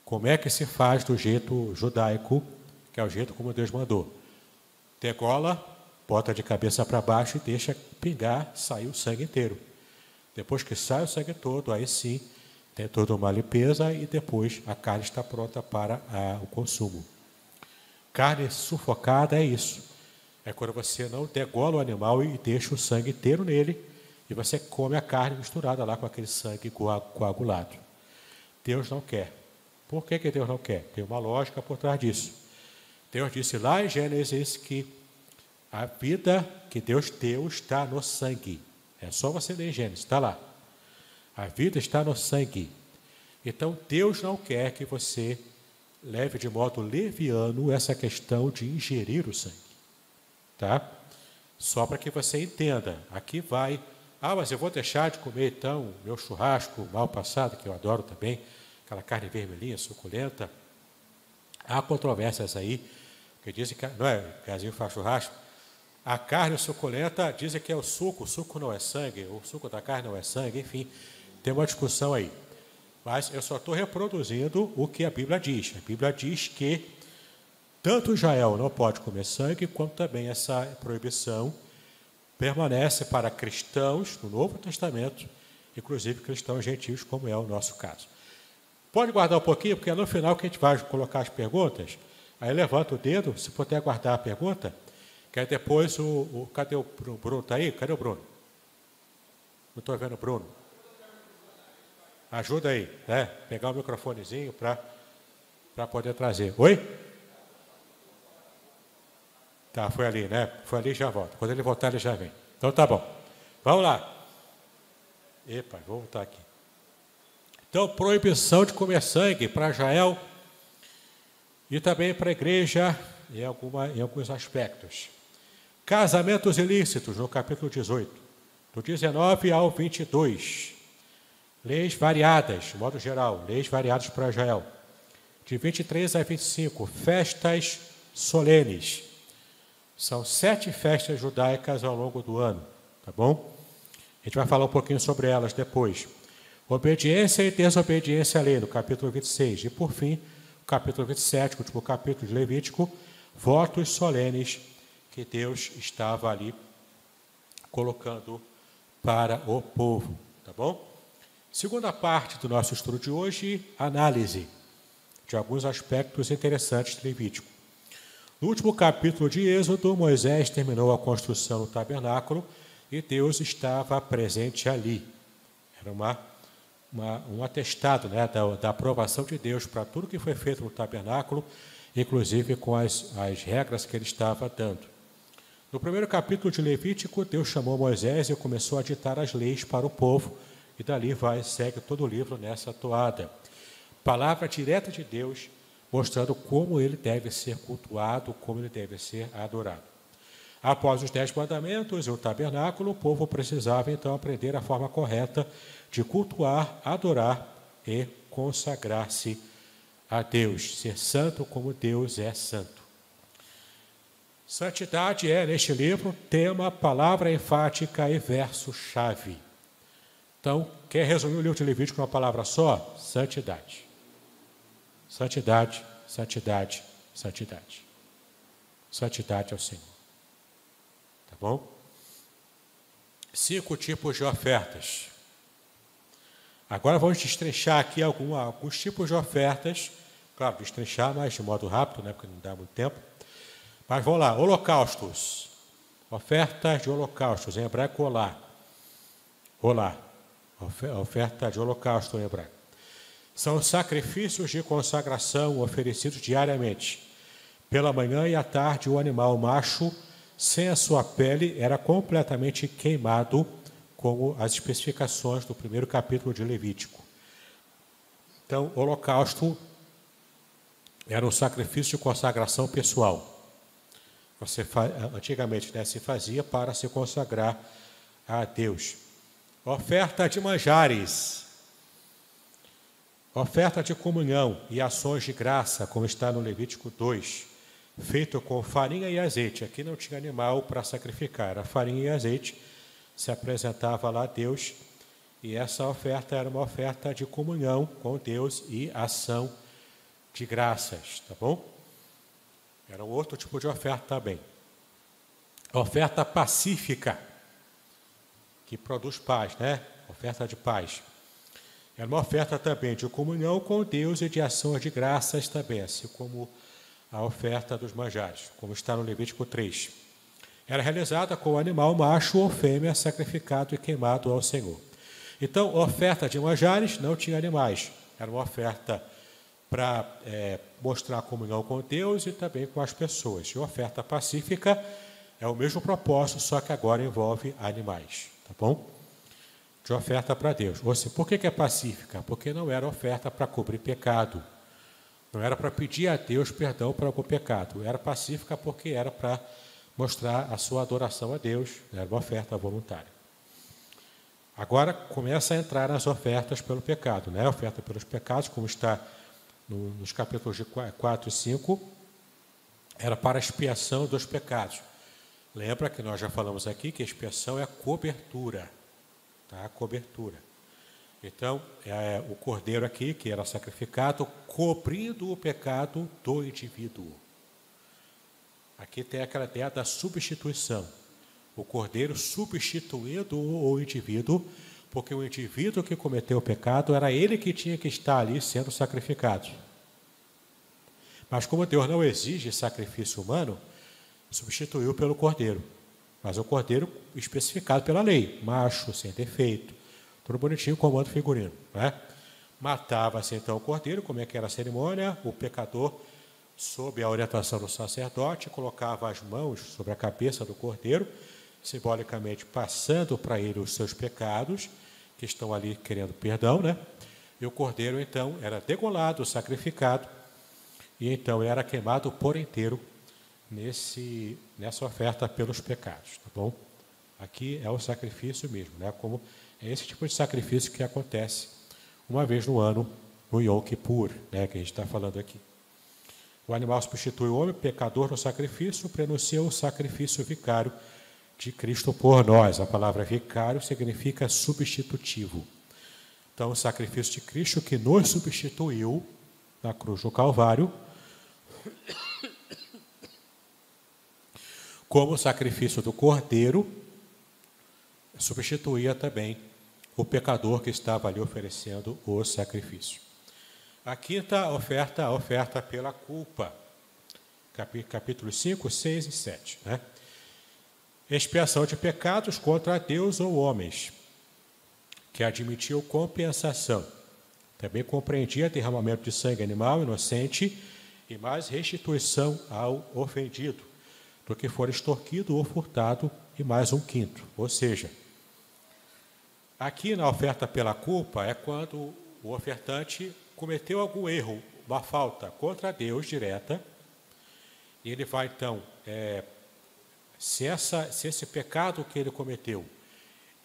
S1: Como é que se faz do jeito judaico, que é o jeito como Deus mandou? Degola, bota de cabeça para baixo e deixa pingar, sair o sangue inteiro. Depois que sai o sangue todo, aí sim tem toda uma limpeza e depois a carne está pronta para a, o consumo. Carne sufocada é isso. É quando você não degola o animal e deixa o sangue inteiro nele e você come a carne misturada lá com aquele sangue coagulado. Deus não quer. Por que, que Deus não quer? Tem uma lógica por trás disso. Deus disse lá em Gênesis que a vida que Deus deu está no sangue. É só você ler Gênesis, está lá. A vida está no sangue. Então Deus não quer que você leve de modo leviano essa questão de ingerir o sangue. Tá? Só para que você entenda. Aqui vai. Ah, mas eu vou deixar de comer então meu churrasco mal passado, que eu adoro também, aquela carne vermelhinha, suculenta. Há controvérsias aí, que dizem que, não é, Casinho faz churrasco, a carne suculenta dizem que é o suco, o suco não é sangue, o suco da carne não é sangue, enfim, tem uma discussão aí. Mas eu só estou reproduzindo o que a Bíblia diz. A Bíblia diz que tanto Israel não pode comer sangue, quanto também essa proibição permanece para cristãos no Novo Testamento, inclusive cristãos gentios, como é o nosso caso. Pode guardar um pouquinho, porque é no final que a gente vai colocar as perguntas. Aí levanta o dedo, se puder guardar a pergunta. Que aí depois o, o. Cadê o Bruno? Está aí? Cadê o Bruno? Não estou vendo o Bruno. Ajuda aí, né? Pegar o microfonezinho para poder trazer. Oi? Tá, foi ali, né? Foi ali e já volta. Quando ele voltar, ele já vem. Então tá bom. Vamos lá. Epa, vou voltar aqui. Então, proibição de comer sangue para Israel e também para a igreja em, alguma, em alguns aspectos. Casamentos ilícitos, no capítulo 18, do 19 ao 22. Leis variadas, de modo geral, leis variadas para Israel. De 23 a 25, festas solenes. São sete festas judaicas ao longo do ano, tá bom? A gente vai falar um pouquinho sobre elas depois. Obediência e desobediência à lei, no capítulo 26. E, por fim, o capítulo 27, último capítulo de Levítico, votos solenes que Deus estava ali colocando para o povo, tá bom? Segunda parte do nosso estudo de hoje, análise de alguns aspectos interessantes de Levítico. No último capítulo de Êxodo, Moisés terminou a construção do tabernáculo e Deus estava presente ali. Era uma, uma um atestado né, da, da aprovação de Deus para tudo que foi feito no tabernáculo, inclusive com as, as regras que ele estava dando. No primeiro capítulo de Levítico, Deus chamou Moisés e começou a ditar as leis para o povo, e dali vai, segue todo o livro nessa toada. Palavra direta de Deus, mostrando como ele deve ser cultuado, como ele deve ser adorado. Após os dez mandamentos e o tabernáculo, o povo precisava então aprender a forma correta de cultuar, adorar e consagrar-se a Deus, ser santo como Deus é santo. Santidade é, neste livro, tema, palavra enfática e verso-chave. Então, quer resumir o livro de Levítico com uma palavra só? Santidade. Santidade, santidade, santidade. Santidade ao Senhor. Tá bom? Cinco tipos de ofertas. Agora vamos destrechar aqui algum, alguns tipos de ofertas. Claro, destrechar, mas de modo rápido, né, porque não dá muito tempo. Mas vamos lá, holocaustos. Ofertas de holocaustos, em hebraico, olá. Olá. Oferta de holocausto em hebraico. São sacrifícios de consagração oferecidos diariamente. Pela manhã e à tarde, o animal macho, sem a sua pele, era completamente queimado como as especificações do primeiro capítulo de Levítico. Então, o holocausto era um sacrifício de consagração pessoal. Você antigamente né, se fazia para se consagrar a Deus. Oferta de manjares. Oferta de comunhão e ações de graça, como está no Levítico 2, feito com farinha e azeite. Aqui não tinha animal para sacrificar, era farinha e azeite se apresentava lá a Deus, e essa oferta era uma oferta de comunhão com Deus e ação de graças, tá bom? Era um outro tipo de oferta também. Oferta pacífica, que produz paz, né? Oferta de paz. Era uma oferta também de comunhão com Deus e de ações de graças também, assim como a oferta dos manjares, como está no Levítico 3 era realizada com o animal macho ou fêmea sacrificado e queimado ao Senhor. Então, oferta de manjares não tinha animais, era uma oferta para é, mostrar a comunhão com Deus e também com as pessoas. E oferta pacífica é o mesmo propósito, só que agora envolve animais, tá bom? De oferta para Deus. Ou seja, por que é pacífica? Porque não era oferta para cobrir pecado. Não era para pedir a Deus perdão para algum pecado. Era pacífica porque era para mostrar a sua adoração a Deus, era uma oferta voluntária. Agora começa a entrar nas ofertas pelo pecado, né? oferta pelos pecados, como está no, nos capítulos de 4 e 5, era para expiação dos pecados. Lembra que nós já falamos aqui que a expiação é a cobertura, tá? A cobertura. Então, é o cordeiro aqui, que era sacrificado, cobrindo o pecado do indivíduo. Aqui tem aquela ideia da substituição. O cordeiro substituindo o indivíduo, porque o indivíduo que cometeu o pecado era ele que tinha que estar ali sendo sacrificado. Mas como Deus não exige sacrifício humano, substituiu pelo cordeiro. Mas o cordeiro especificado pela lei, macho, sem defeito, tudo bonitinho, comando figurino. Né? Matava-se então o cordeiro, como é que era a cerimônia, o pecador sob a orientação do sacerdote, colocava as mãos sobre a cabeça do cordeiro, simbolicamente passando para ele os seus pecados, que estão ali querendo perdão, né? E o cordeiro então era degolado, sacrificado, e então era queimado por inteiro nesse nessa oferta pelos pecados, tá bom? Aqui é o sacrifício mesmo, né? Como é esse tipo de sacrifício que acontece uma vez no ano no Yom Kippur, né? Que a gente está falando aqui. O animal substitui o homem, pecador, no sacrifício, prenuncia o sacrifício vicário de Cristo por nós. A palavra vicário significa substitutivo. Então, o sacrifício de Cristo que nos substituiu na cruz do Calvário, como o sacrifício do cordeiro, substituía também o pecador que estava ali oferecendo o sacrifício. A quinta oferta, a oferta pela culpa. Capítulos 5, 6 e 7. Né? Expiação de pecados contra Deus ou homens, que admitiu compensação. Também compreendia derramamento de sangue animal inocente e mais restituição ao ofendido, do que for extorquido ou furtado, e mais um quinto. Ou seja, aqui na oferta pela culpa é quando o ofertante cometeu algum erro, uma falta contra Deus direta, e ele vai então, é, se, essa, se esse pecado que ele cometeu,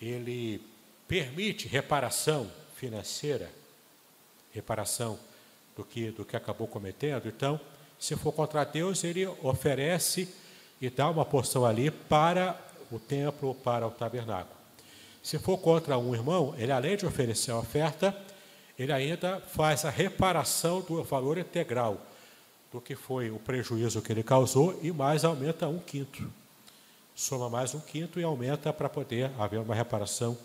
S1: ele permite reparação financeira, reparação do que, do que acabou cometendo, então, se for contra Deus, ele oferece e dá uma porção ali para o templo, para o tabernáculo. Se for contra um irmão, ele além de oferecer a oferta, ele ainda faz a reparação do valor integral do que foi o prejuízo que ele causou e mais aumenta um quinto. Soma mais um quinto e aumenta para poder haver uma reparação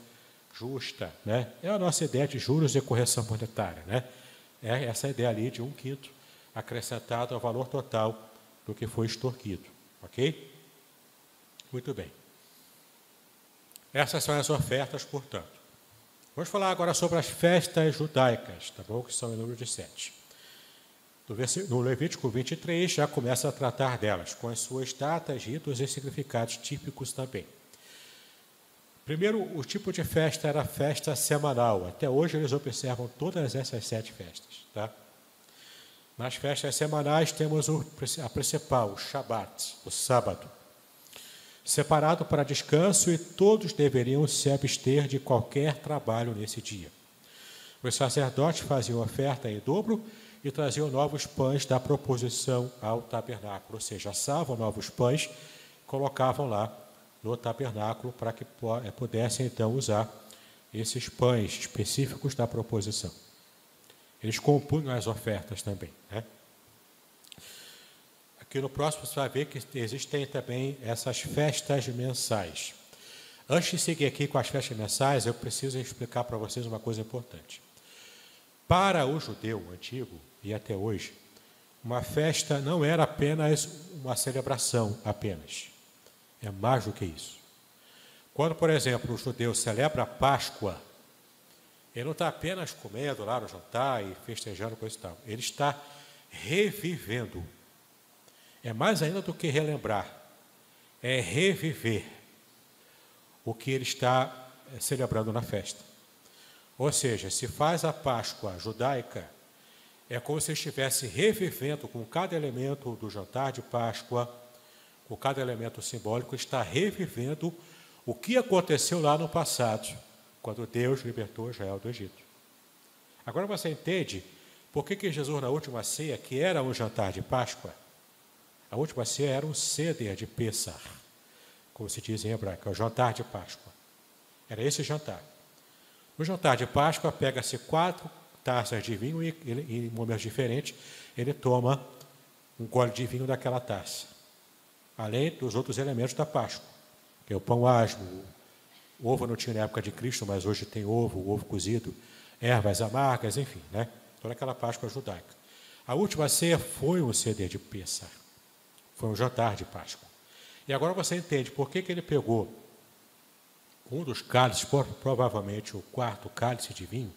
S1: justa. Né? É a nossa ideia de juros e correção monetária. Né? É essa ideia ali de um quinto acrescentado ao valor total do que foi extorquido. Ok? Muito bem. Essas são as ofertas, portanto. Vamos falar agora sobre as festas judaicas, tá bom? Que são em número de sete. No Levítico 23 já começa a tratar delas, com as suas datas, ritos e significados típicos também. Primeiro, o tipo de festa era a festa semanal. Até hoje eles observam todas essas sete festas. Tá? Nas festas semanais temos a principal, o Shabat, o sábado separado para descanso, e todos deveriam se abster de qualquer trabalho nesse dia. Os sacerdotes faziam oferta em dobro e traziam novos pães da proposição ao tabernáculo, ou seja, assavam novos pães, colocavam lá no tabernáculo para que eh, pudessem então usar esses pães específicos da proposição. Eles compunham as ofertas também. Né? que no próximo você vai ver que existem também essas festas mensais. Antes de seguir aqui com as festas mensais, eu preciso explicar para vocês uma coisa importante. Para o judeu antigo e até hoje, uma festa não era apenas uma celebração, apenas. É mais do que isso. Quando, por exemplo, o judeu celebra a Páscoa, ele não está apenas comendo lá no jantar e festejando coisa e tal. Ele está revivendo é mais ainda do que relembrar, é reviver o que ele está eh, celebrando na festa. Ou seja, se faz a Páscoa judaica, é como se estivesse revivendo com cada elemento do jantar de Páscoa, com cada elemento simbólico, está revivendo o que aconteceu lá no passado, quando Deus libertou Israel do Egito. Agora você entende por que, que Jesus, na última ceia, que era um jantar de Páscoa, a última ceia era um ceder de Pessar, como se diz em hebraico, é o jantar de Páscoa. Era esse jantar. No jantar de Páscoa, pega-se quatro taças de vinho e, ele, em momentos diferentes, ele toma um gole de vinho daquela taça. Além dos outros elementos da Páscoa, que é o pão asmo, ovo não tinha na época de Cristo, mas hoje tem ovo, o ovo cozido, ervas amargas, enfim, né? toda aquela Páscoa judaica. A última ceia foi um ceder de Pessar. Foi um jantar de Páscoa. E agora você entende por que, que ele pegou um dos cálices, provavelmente o quarto cálice de vinho,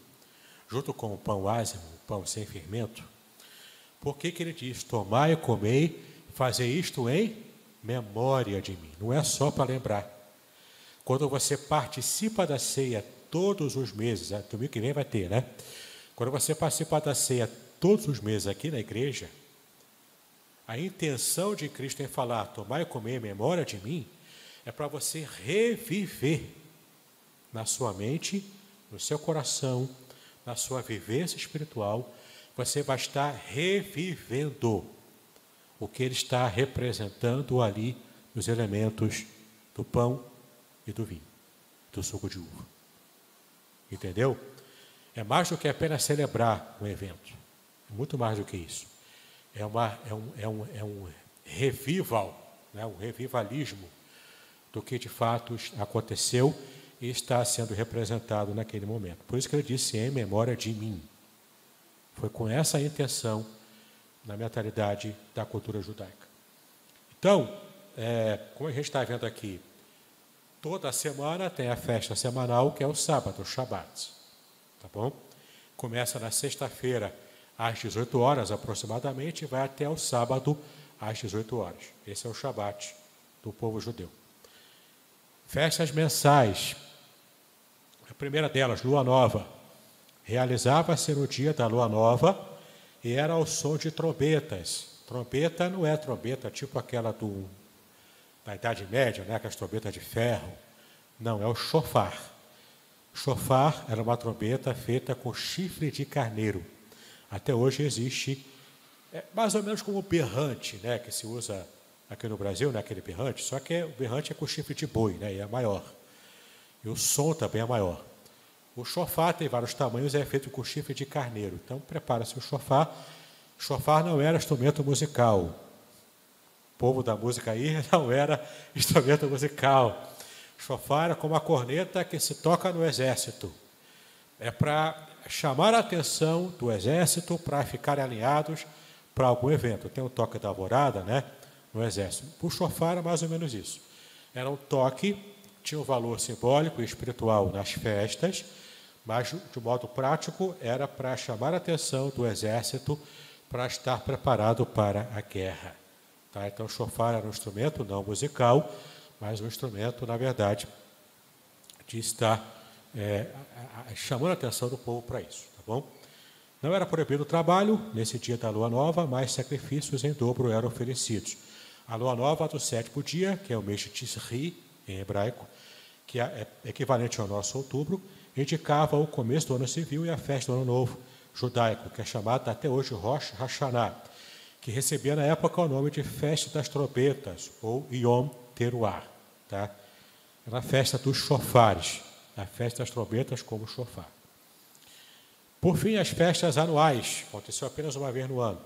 S1: junto com o pão ázimo, o pão sem fermento. Por que, que ele diz: Tomai e comei, fazer isto em memória de mim? Não é só para lembrar. Quando você participa da ceia todos os meses, é, domingo que vem vai ter, né? Quando você participa da ceia todos os meses aqui na igreja, a intenção de Cristo em falar, tomar e comer em memória de mim, é para você reviver na sua mente, no seu coração, na sua vivência espiritual, você vai estar revivendo o que ele está representando ali nos elementos do pão e do vinho, do suco de uva. Entendeu? É mais do que apenas celebrar um evento. É muito mais do que isso é, uma, é, um, é, um, é um revival, né, um revivalismo do que de fato aconteceu e está sendo representado naquele momento. Por isso que ele disse em memória de mim. Foi com essa intenção na mentalidade da cultura judaica. Então, é, como a gente está vendo aqui, toda semana tem a festa semanal que é o sábado, o Shabat. Tá bom? Começa na sexta-feira às 18 horas aproximadamente e vai até o sábado às 18 horas. Esse é o Shabat do povo judeu. Festas mensais. A primeira delas, Lua Nova. Realizava-se no dia da lua nova e era ao som de trombetas. Trombeta não é trombeta tipo aquela do, da Idade Média, né? aquelas trombetas de ferro. Não, é o chofar. Chofar era uma trombeta feita com chifre de carneiro. Até hoje existe, é, mais ou menos como o berrante, né? que se usa aqui no Brasil, né? aquele berrante, só que o berrante é com chifre de boi, né? e é maior. E o som também é maior. O chofar tem vários tamanhos é feito com chifre de carneiro. Então, prepara-se o chofar. Chofar não era instrumento musical. O povo da música aí não era instrumento musical. Chofar é como a corneta que se toca no exército. É para chamar a atenção do exército para ficarem alinhados para algum evento. Tem o toque da alvorada, né? No exército. O chofar é mais ou menos isso. Era um toque, tinha um valor simbólico e espiritual nas festas, mas de modo prático era para chamar a atenção do exército para estar preparado para a guerra. Tá? Então, o chofar era um instrumento não musical, mas um instrumento, na verdade, de estar é, chamando a atenção do povo para isso. Tá bom? Não era proibido o trabalho nesse dia da lua nova, mas sacrifícios em dobro eram oferecidos. A lua nova do sétimo dia, que é o mês de Tisri, em hebraico, que é equivalente ao nosso outubro, indicava o começo do ano civil e a festa do ano novo judaico, que é chamada até hoje Rosh Hashanah, que recebia na época o nome de Festa das Trompetas, ou Yom Teruah. Tá? Era a festa dos chofares, a festa das trombetas como chofar. Por fim, as festas anuais, aconteceu apenas uma vez no ano.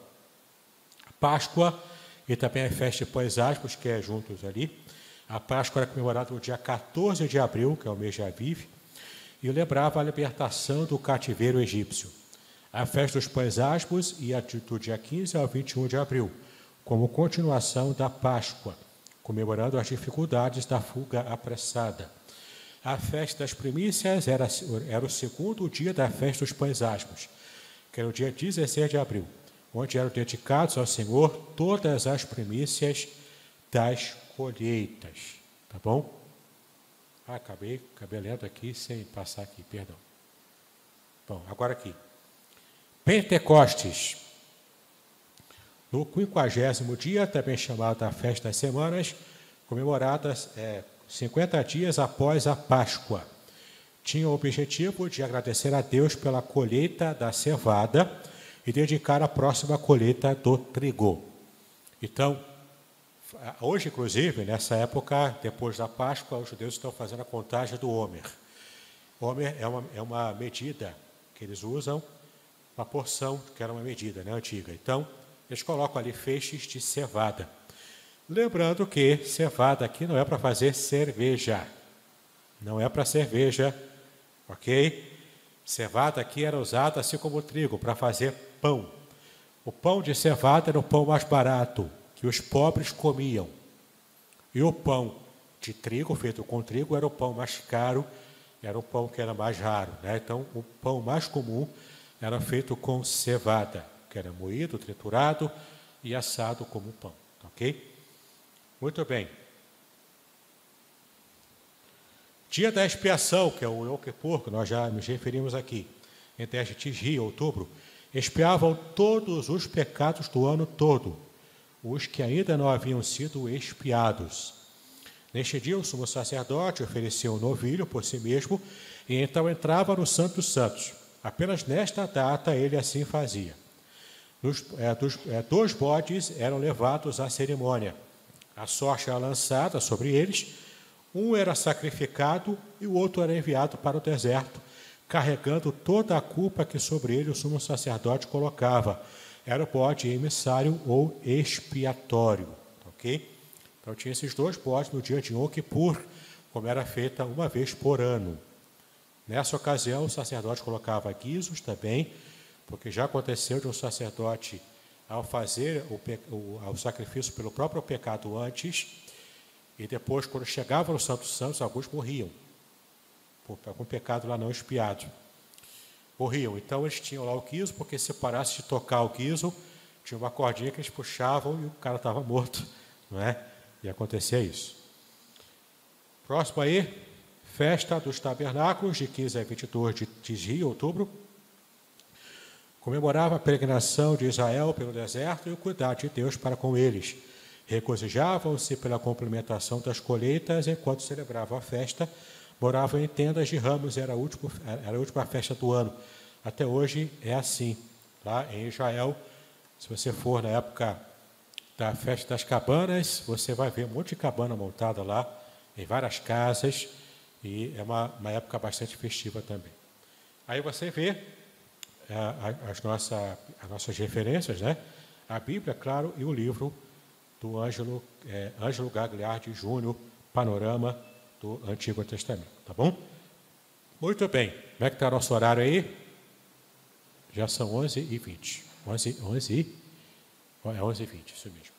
S1: Páscoa e também a festa de Pães que é juntos ali. A Páscoa era comemorada no dia 14 de abril, que é o mês de Aviv, e lembrava a libertação do cativeiro egípcio a festa dos pães asmos e a dia 15 ao 21 de abril, como continuação da Páscoa, comemorando as dificuldades da fuga apressada. A festa das primícias era, era o segundo dia da festa dos pães asmos, que era o dia 16 de abril, onde eram dedicados ao Senhor todas as primícias das colheitas. Tá bom? Ah, acabei, acabei lendo aqui sem passar aqui, perdão. Bom, agora aqui. Pentecostes. No quinquagésimo dia, também chamada a Festa das Semanas, comemoradas é, 50 dias após a Páscoa. Tinha o objetivo de agradecer a Deus pela colheita da cevada e dedicar a próxima colheita do trigo. Então, hoje, inclusive, nessa época, depois da Páscoa, os judeus estão fazendo a contagem do Homer. Homer é uma, é uma medida que eles usam uma porção, que era uma medida né, antiga. Então, eles colocam ali feixes de cevada. Lembrando que cevada aqui não é para fazer cerveja. Não é para cerveja, ok? Cevada aqui era usada assim como trigo, para fazer pão. O pão de cevada era o pão mais barato, que os pobres comiam. E o pão de trigo, feito com trigo, era o pão mais caro, era o pão que era mais raro. Né? Então, o pão mais comum era feito com cevada, que era moído, triturado e assado como pão. Ok? Muito bem. Dia da expiação, que é o Yom Kippur, que nós já nos referimos aqui, entre as Tisri e outubro, expiavam todos os pecados do ano todo, os que ainda não haviam sido expiados. Neste dia, o sumo sacerdote oferecia um novilho por si mesmo e então entrava no Santo Santos. Apenas nesta data ele assim fazia. Dos, é, dos, é, dois bodes eram levados à cerimônia. A sorte era lançada sobre eles. Um era sacrificado e o outro era enviado para o deserto, carregando toda a culpa que sobre ele o sumo sacerdote colocava. Era o bode emissário ou expiatório. Ok? Então tinha esses dois bodes no dia de Yom Kippur, como era feita uma vez por ano. Nessa ocasião, o sacerdote colocava guizos também, porque já aconteceu de um sacerdote, ao fazer o, o, o sacrifício pelo próprio pecado antes, e depois, quando chegava no Santo Santos, alguns morriam, por algum pecado lá não expiado. Morriam. Então, eles tinham lá o guizo, porque se parasse de tocar o guizo, tinha uma cordinha que eles puxavam e o cara estava morto, não é? E acontecia isso. Próximo aí, Festa dos Tabernáculos, de 15 a 22 de Tisri, outubro. Comemorava a peregrinação de Israel pelo deserto e o cuidado de Deus para com eles. Regozijavam-se pela complementação das colheitas enquanto celebravam a festa. Moravam em tendas de ramos, era a, última, era a última festa do ano. Até hoje é assim. Lá em Israel, se você for na época da festa das cabanas, você vai ver um monte de cabana montada lá, em várias casas, e é uma, uma época bastante festiva também. Aí você vê é, as, nossa, as nossas referências, né? A Bíblia, claro, e o livro do Ângelo, é, Ângelo Gagliardi Júnior, Panorama do Antigo Testamento, tá bom? Muito bem. Como é que está o nosso horário aí? Já são 11 e 20. 11, 11 e... É 11 e 20, isso mesmo.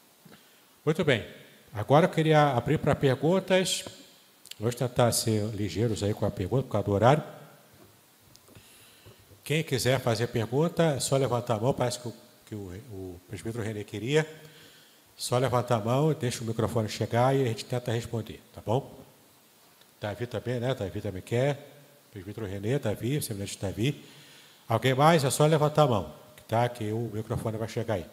S1: Muito bem. Agora eu queria abrir para perguntas. Vamos tentar ser ligeiros aí com a pergunta, por causa do horário. Quem quiser fazer pergunta, é só levantar a mão, parece que o, que o, o presbítero René queria. Só levantar a mão, deixa o microfone chegar e a gente tenta responder, tá bom? Davi também, né? Davi também quer. Presbítero René, Davi, semelhante Davi. Alguém mais? É só levantar a mão, tá? Que o microfone vai chegar aí.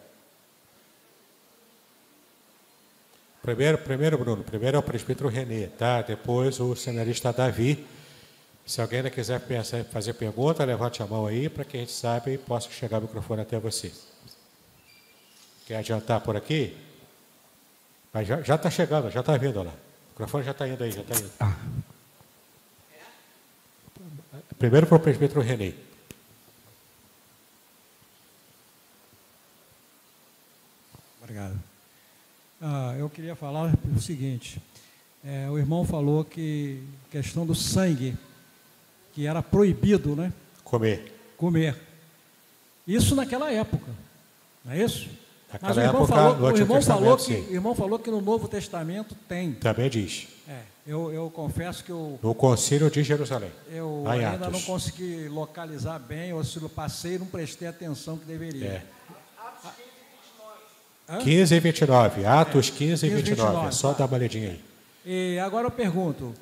S1: Primeiro, primeiro, Bruno, primeiro é o presbítero René, tá? Depois o senarista Davi. Se alguém ainda quiser pensar, fazer pergunta, levante a mão aí para que a gente saiba e possa chegar o microfone até você. Quer adiantar por aqui? Mas já está chegando, já está vindo lá. O microfone já está indo aí, já está indo. Ah. Primeiro para o presbítero René.
S4: Obrigado. Ah, eu queria falar o seguinte: é, o irmão falou que questão do sangue que era proibido, né?
S1: Comer.
S4: Comer. Isso naquela época, não é isso?
S1: Naquela Mas o irmão época, falou, o irmão
S4: falou que, irmão falou que no Novo Testamento tem.
S1: Também diz.
S4: É, eu, eu confesso que eu.
S1: No Concílio de Jerusalém.
S4: Eu ainda Atos. não consegui localizar bem, ou se eu passei, não prestei atenção que deveria. É.
S1: Atos 15 e 29. Atos 15 e 29. 29. É só tá. dar uma olhadinha aí.
S4: E agora eu pergunto: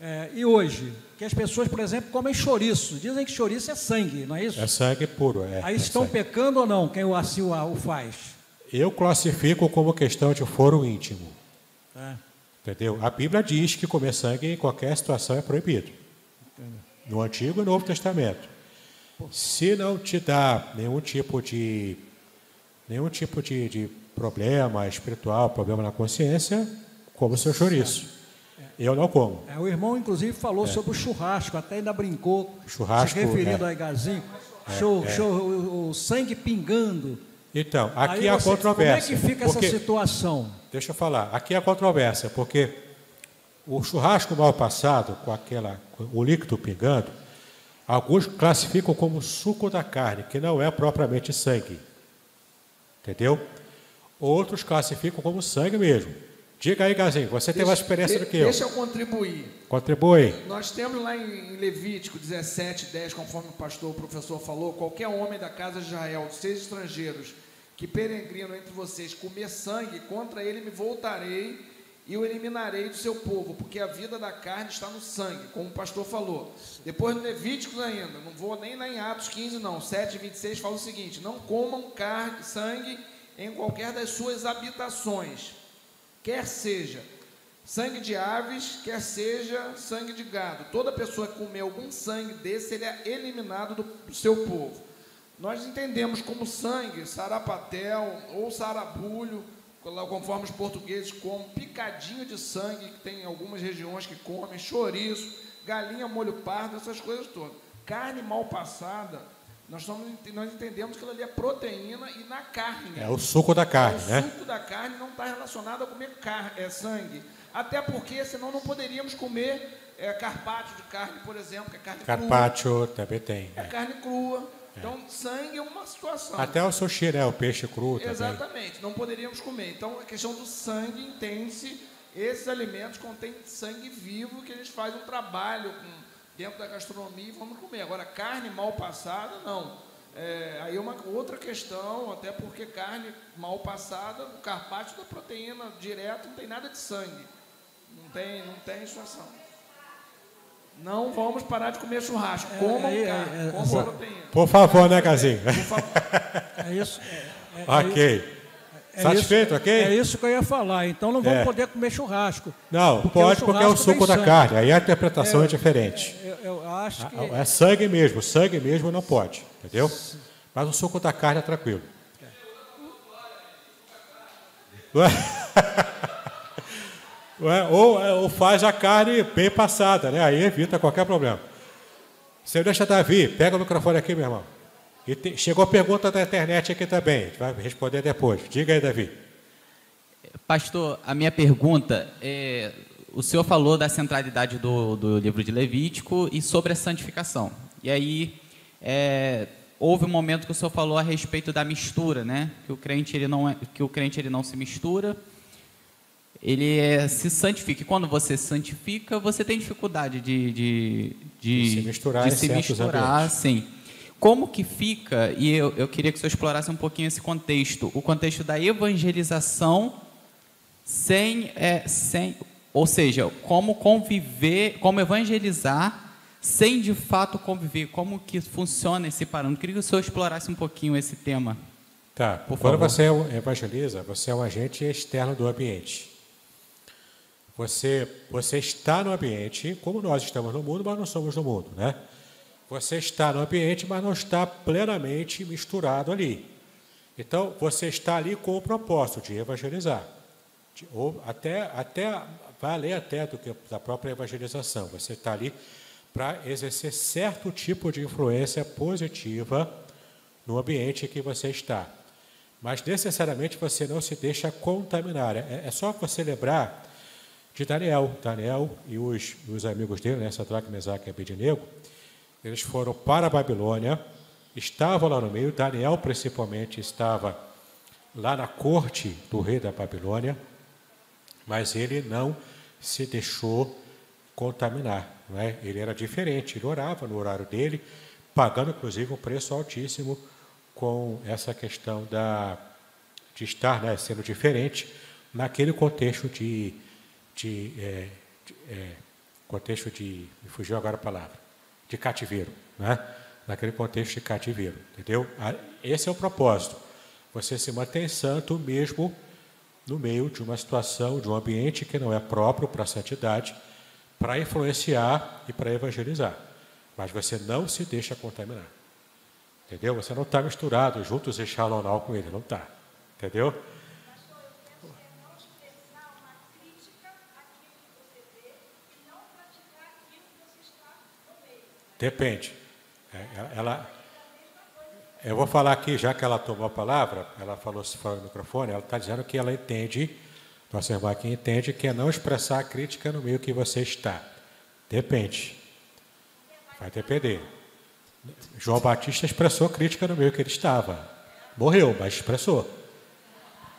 S4: é, e hoje? Que as pessoas, por exemplo, comem chouriço. Dizem que chouriço é sangue, não é isso?
S1: É sangue puro, é.
S4: Aí
S1: é
S4: estão
S1: sangue.
S4: pecando ou não, quem assim o, o faz?
S1: Eu classifico como questão de foro íntimo. É. Entendeu? A Bíblia diz que comer sangue em qualquer situação é proibido. Entendeu. No Antigo e Novo Testamento. Se não te dá nenhum tipo de nenhum tipo de, de problema espiritual, problema na consciência, como seu chouriço. Eu não como.
S4: É, o irmão, inclusive, falou é. sobre o churrasco, até ainda brincou,
S1: churrasco,
S4: se referindo é. a Igazinho, é, show, é. show, o, o, sangue pingando.
S1: Então, aqui há controvérsia.
S4: Como é que fica porque, essa situação?
S1: Deixa eu falar, aqui há controvérsia, porque o churrasco mal passado, com aquela, o líquido pingando, alguns classificam como suco da carne, que não é propriamente sangue. Entendeu? Outros classificam como sangue mesmo. Diga aí, Gazinho, você deixa, tem mais experiência
S5: de,
S1: do que eu.
S5: Deixa eu contribuir.
S1: Contribui.
S5: Nós temos lá em Levítico 17, 10, conforme o pastor, o professor falou, qualquer homem da casa de Israel, seis estrangeiros, que peregrinam entre vocês, comer sangue, contra ele me voltarei e o eliminarei do seu povo, porque a vida da carne está no sangue, como o pastor falou. Depois no Levítico ainda, não vou nem lá em Atos 15, não, 7, 26 fala o seguinte: não comam carne, sangue em qualquer das suas habitações quer seja sangue de aves, quer seja sangue de gado. Toda pessoa que comer algum sangue desse, ele é eliminado do, seu povo. Nós entendemos como sangue, sarapatel ou sarabulho, conforme os portugueses comem, picadinho de sangue, que tem algumas regiões que comem, chouriço, galinha molho pardo, essas coisas todas. Carne mal passada, nós, somos, nós entendemos que ela ali é proteína e na carne.
S1: É o suco da carne,
S5: é,
S1: né?
S5: O suco da carne não está relacionado a comer carne, é sangue. Até porque, senão, não poderíamos comer é, carpaccio de carne, por exemplo, que é carne
S1: carpaccio
S5: crua.
S1: também tem.
S5: É, é. carne crua. É. Então, sangue é uma situação.
S1: Até o sushi, né? O peixe cru
S5: também. Exatamente, não poderíamos comer. Então, a questão do sangue entende-se, esses alimentos contêm sangue vivo, que a gente faz um trabalho com dentro da gastronomia e vamos comer. Agora, carne mal passada, não. É, aí é uma outra questão, até porque carne mal passada, o carpaccio da proteína direto não tem nada de sangue. Não tem, não tem situação. Não vamos parar de comer churrasco. Comam
S4: é, é,
S5: carne,
S4: é,
S5: comam
S4: é,
S5: proteína.
S1: Por favor, né, Casinho?
S5: Por favor.
S4: É isso. é- é-
S1: ok.
S4: É
S1: Satisfeito,
S4: isso-
S1: ok?
S4: É isso que eu ia falar. Então não vamos
S1: É.
S4: poder comer churrasco.
S1: Não,
S4: Porque
S1: pode porque é o suco da
S4: sangue.
S1: carne. Aí a interpretação é, diferente.
S4: Eu, eu acho que.
S1: É sangue mesmo, sangue mesmo não pode, entendeu? Mas o suco da carne é tranquilo. Ué, Ou, ou faz a carne bem passada, né? Aí evita qualquer problema. Você deixa Davi, pega o microfone aqui, meu irmão. E te- chegou a pergunta da internet aqui também. A gente vai responder depois. Diga aí, Davi.
S6: Pastor, a minha pergunta é: o senhor falou da centralidade do, do livro de Levítico e sobre a santificação. E aí, é, houve um momento que o senhor falou a respeito da mistura, né? Que o crente ele não, é, que o crente, ele não se mistura, ele é, se santifica. E quando você se santifica, você tem dificuldade de, de, de,
S1: De se misturar
S6: de se misturar,
S1: ambientes.
S6: sim. Como que fica, e eu, eu queria que o senhor explorasse um pouquinho esse contexto, o contexto da evangelização sem, é, sem, ou seja, como conviver, como evangelizar sem de fato conviver, como que funciona esse parâmetro. Queria que o senhor explorasse um pouquinho esse tema.
S1: Tá.
S6: Por
S1: Quando
S6: favor.
S1: você evangeliza, você é um agente externo do ambiente. Você, você está no ambiente, como nós estamos no mundo, mas não somos do mundo, né? Você está no ambiente, mas não está plenamente misturado ali. Então, você está ali com o propósito de evangelizar. De- Ou até, até vai além até do que da própria evangelização. Você está ali para exercer certo tipo de influência positiva no ambiente que você está. Mas necessariamente você não se deixa contaminar. É, é só você lembrar de Daniel. Daniel e os, os amigos dele, né, Sadraque, Mesaque e Abednego, eles foram para a Babilônia, estavam lá no meio, Daniel principalmente estava lá na corte do rei da Babilônia, mas ele não se deixou contaminar. Não é? Ele era diferente, ele orava no horário dele, pagando inclusive um preço altíssimo com essa questão da, de estar né, sendo diferente naquele contexto de, de, é, de- é, contexto de me fugiu agora a palavra de cativeiro, né? naquele contexto de cativeiro, entendeu? Ah, Esse é o propósito. Você se mantém santo mesmo no meio de uma situação, de um ambiente que não é próprio para a santidade, para influenciar e para evangelizar. Mas você não se deixa contaminar. Entendeu? Você não está misturado juntos e shalonal com ele, não está. Entendeu? Depende. É, ela, eu vou falar aqui, já que ela tomou a palavra, ela falou se fora do microfone, ela está dizendo que ela entende, nossa irmã aqui entende, que é não expressar a crítica no meio que você está. Depende. Vai depender. João Batista expressou crítica no meio que ele estava. Morreu, mas expressou.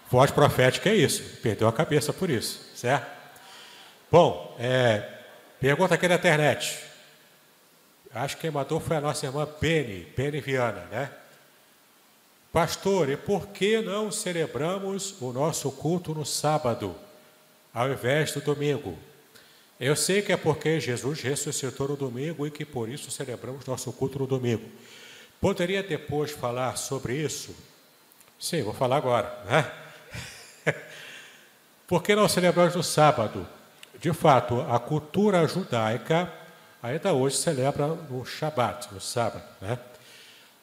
S1: Voz profética é isso. Perdeu a cabeça por isso, certo? Bom, é, pergunta aqui na internet. Acho que quem mandou foi a nossa irmã Penny, Penny Viana, né? Pastor, e por que não celebramos o nosso culto no sábado, ao invés do domingo? Eu sei que é porque Jesus ressuscitou no domingo e que por isso celebramos nosso culto no domingo. Poderia depois falar sobre isso? Sim, vou falar agora, né? Por que não celebramos no sábado? De fato, a cultura judaica ainda hoje celebra no Shabat, no sábado, né?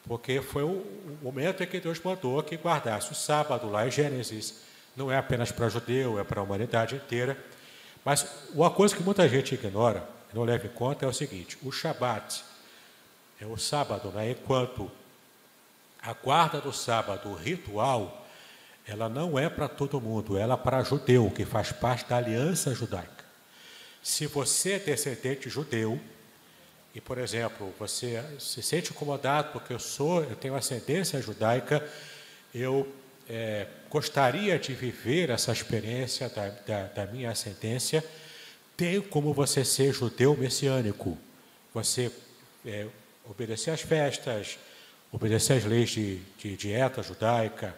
S1: Porque foi o o momento em que Deus mandou que guardasse o sábado lá em Gênesis. Não é apenas para judeu, é para a humanidade inteira. Mas uma coisa que muita gente ignora, não leva em conta, é o seguinte: o Shabat é o sábado, né? enquanto a guarda do sábado, o ritual, ela não é para todo mundo, ela é para judeu, que faz parte da aliança judaica. Se você é descendente judeu, e, por exemplo, você se sente incomodado porque eu sou, eu tenho ascendência judaica, eu é, gostaria de viver essa experiência da, da, da minha ascendência, tem como você ser judeu messiânico. Você é, obedecer às festas, obedecer às leis de, de dieta judaica,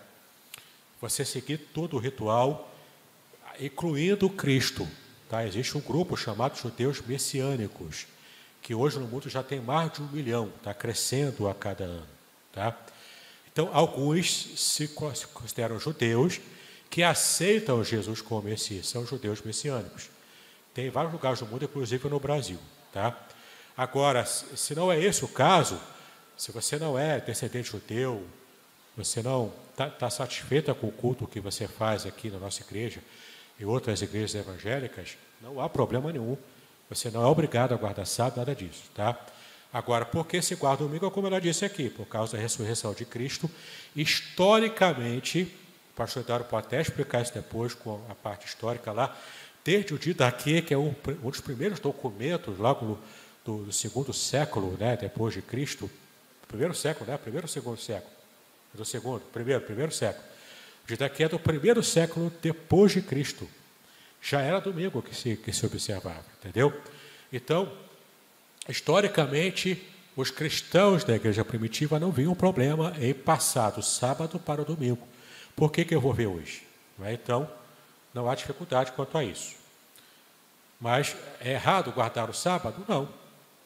S1: você seguir todo o ritual, incluindo Cristo. Tá? Existe um grupo chamado judeus messiânicos, que hoje no mundo já tem mais de um milhão, está crescendo a cada ano. Tá? Então, alguns se consideram judeus que aceitam Jesus como Messias, são judeus messiânicos. Tem vários lugares do mundo, inclusive no Brasil. Tá? Agora, se não é esse o caso, se você não é descendente judeu, você não está tá satisfeita com o culto que você faz aqui na nossa igreja e outras igrejas evangélicas, não há problema nenhum. Você não é obrigado a guardar sábado, nada disso, tá? Agora, por que se guarda domingo? Como ela disse aqui, por causa da ressurreição de Cristo. Historicamente, o pastor Dário pode até explicar isso depois com a parte histórica lá, desde o dia daqui, que é um, um dos primeiros documentos, logo do, do, segundo século, né, depois de Cristo, primeiro século, né, primeiro ou segundo século? Do segundo, primeiro, primeiro século. Daqui é do primeiro século depois de Cristo. Já era domingo que se, que se observava, entendeu? Então, historicamente, os cristãos da igreja primitiva não viam problema em passar do sábado para o domingo. Por que, que eu vou ver hoje? É? Então, não há dificuldade quanto a isso. Mas é errado guardar o sábado? Não.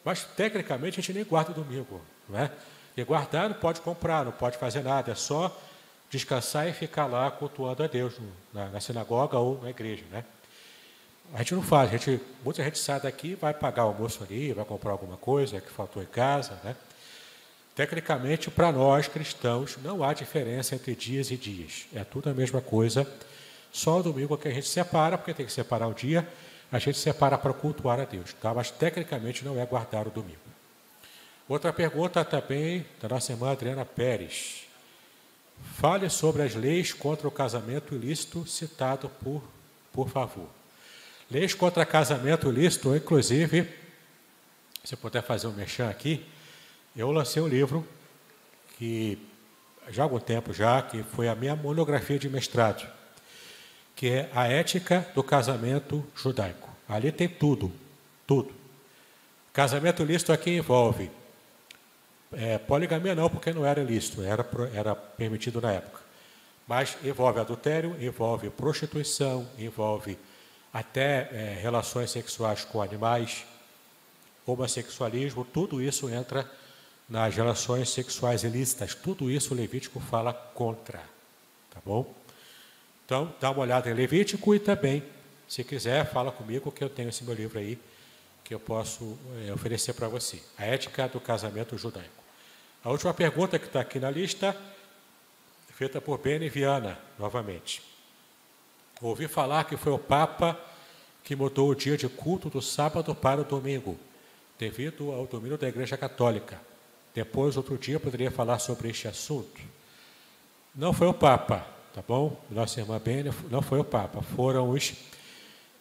S1: Mas, tecnicamente, a gente nem guarda o domingo. Não é? E guardar não pode comprar, não pode fazer nada, é só descansar e ficar lá cultuando a Deus na, na sinagoga ou na igreja. Né? A gente não faz, a gente, muita gente sai daqui, vai pagar o almoço ali, vai comprar alguma coisa que faltou em casa. Né? Tecnicamente, para nós cristãos, não há diferença entre dias e dias. É tudo a mesma coisa. Só o domingo que a gente separa, porque tem que separar o dia, a gente separa para cultuar a Deus. Tá? Mas tecnicamente não é guardar o domingo. Outra pergunta também da nossa irmã Adriana Pérez. Fale sobre as leis contra o casamento ilícito citado por, por favor. Leis contra casamento ilícito, inclusive, se puder fazer um mexão aqui, eu lancei um livro que já há algum tempo já, que foi a minha monografia de mestrado, que é a ética do casamento judaico. Ali tem tudo, tudo. Casamento ilícito aqui envolve é, poligamia não, porque não era ilícito, era, era permitido na época. Mas envolve adultério, envolve prostituição, envolve até é, relações sexuais com animais, homossexualismo, tudo isso entra nas relações sexuais ilícitas. Tudo isso o Levítico fala contra. Tá bom? Então, dá uma olhada em Levítico e também, se quiser, fala comigo que eu tenho esse meu livro aí que eu posso é, oferecer para você. A ética do casamento judaico. A última pergunta que está aqui na lista, feita por Beni Viana, novamente. Ouvi falar que foi o Papa que mudou o dia de culto do sábado para o domingo, devido ao domínio da Igreja Católica. Depois, outro dia, poderia falar sobre este assunto. Não foi o Papa, tá bom? Nossa irmã Bene, não foi o Papa, foram os,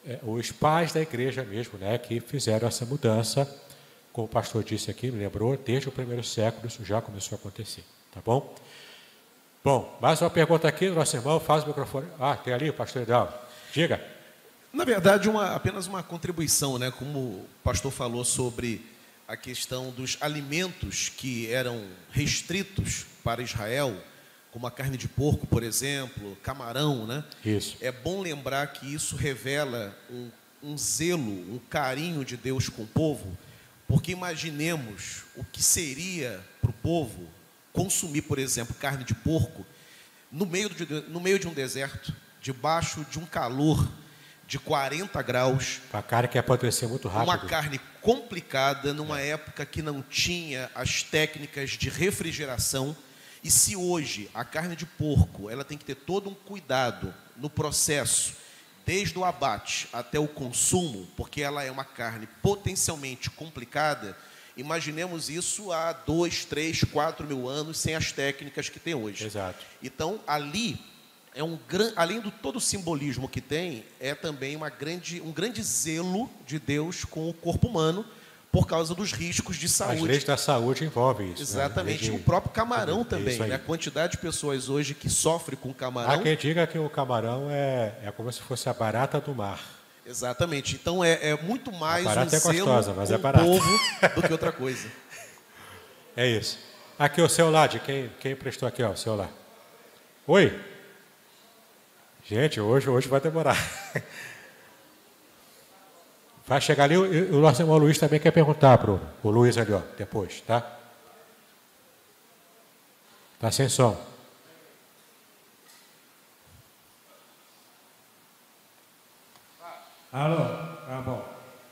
S1: é, os pais da igreja mesmo, né, que fizeram essa mudança. Como o pastor disse aqui, me lembrou, desde o primeiro século isso já começou a acontecer, tá bom? Bom, mais uma pergunta aqui nosso irmão, faz o microfone. Ah, tem ali o pastor Hidalgo. Diga.
S7: Na verdade, uma, apenas uma contribuição, né? como o pastor falou sobre a questão dos alimentos que eram restritos para Israel, como a carne de porco, por exemplo, camarão, né?
S1: Isso.
S7: É bom lembrar que isso revela um, um zelo, um carinho de Deus com o povo, porque imaginemos o que seria para o povo consumir, por exemplo, carne de porco no meio, de, no meio de um deserto, debaixo de um calor de 40 graus.
S1: A carne que apodrecer muito rápido.
S7: Uma carne complicada, numa época que não tinha as técnicas de refrigeração. E se hoje a carne de porco ela tem que ter todo um cuidado no processo, desde o abate até o consumo, porque ela é uma carne potencialmente complicada, Imaginemos isso há dois, três, quatro mil anos sem as técnicas que tem hoje.
S1: Exato.
S7: Então ali é um gran... além do todo o simbolismo que tem, é também uma grande, um grande zelo de Deus com o corpo humano por causa dos riscos de saúde. As
S1: leis da saúde envolvem isso.
S7: Né? Exatamente. Né? O próprio camarão também. Né? A quantidade de pessoas hoje que sofrem com camarão.
S1: Há quem diga que o camarão é, é como se fosse a barata do mar.
S7: Exatamente. Então é, é muito mais um
S1: é gostosa, mas é barata.
S7: povo do que outra coisa.
S1: É isso. Aqui o celular de quem, quem prestou aqui, ó, o celular. Oi? Gente, hoje, hoje vai demorar. Vai chegar ali, o, nosso irmão Luiz também quer perguntar para o Luiz ali, ó, depois, tá? Tá sem som.
S4: Alô, tá bom.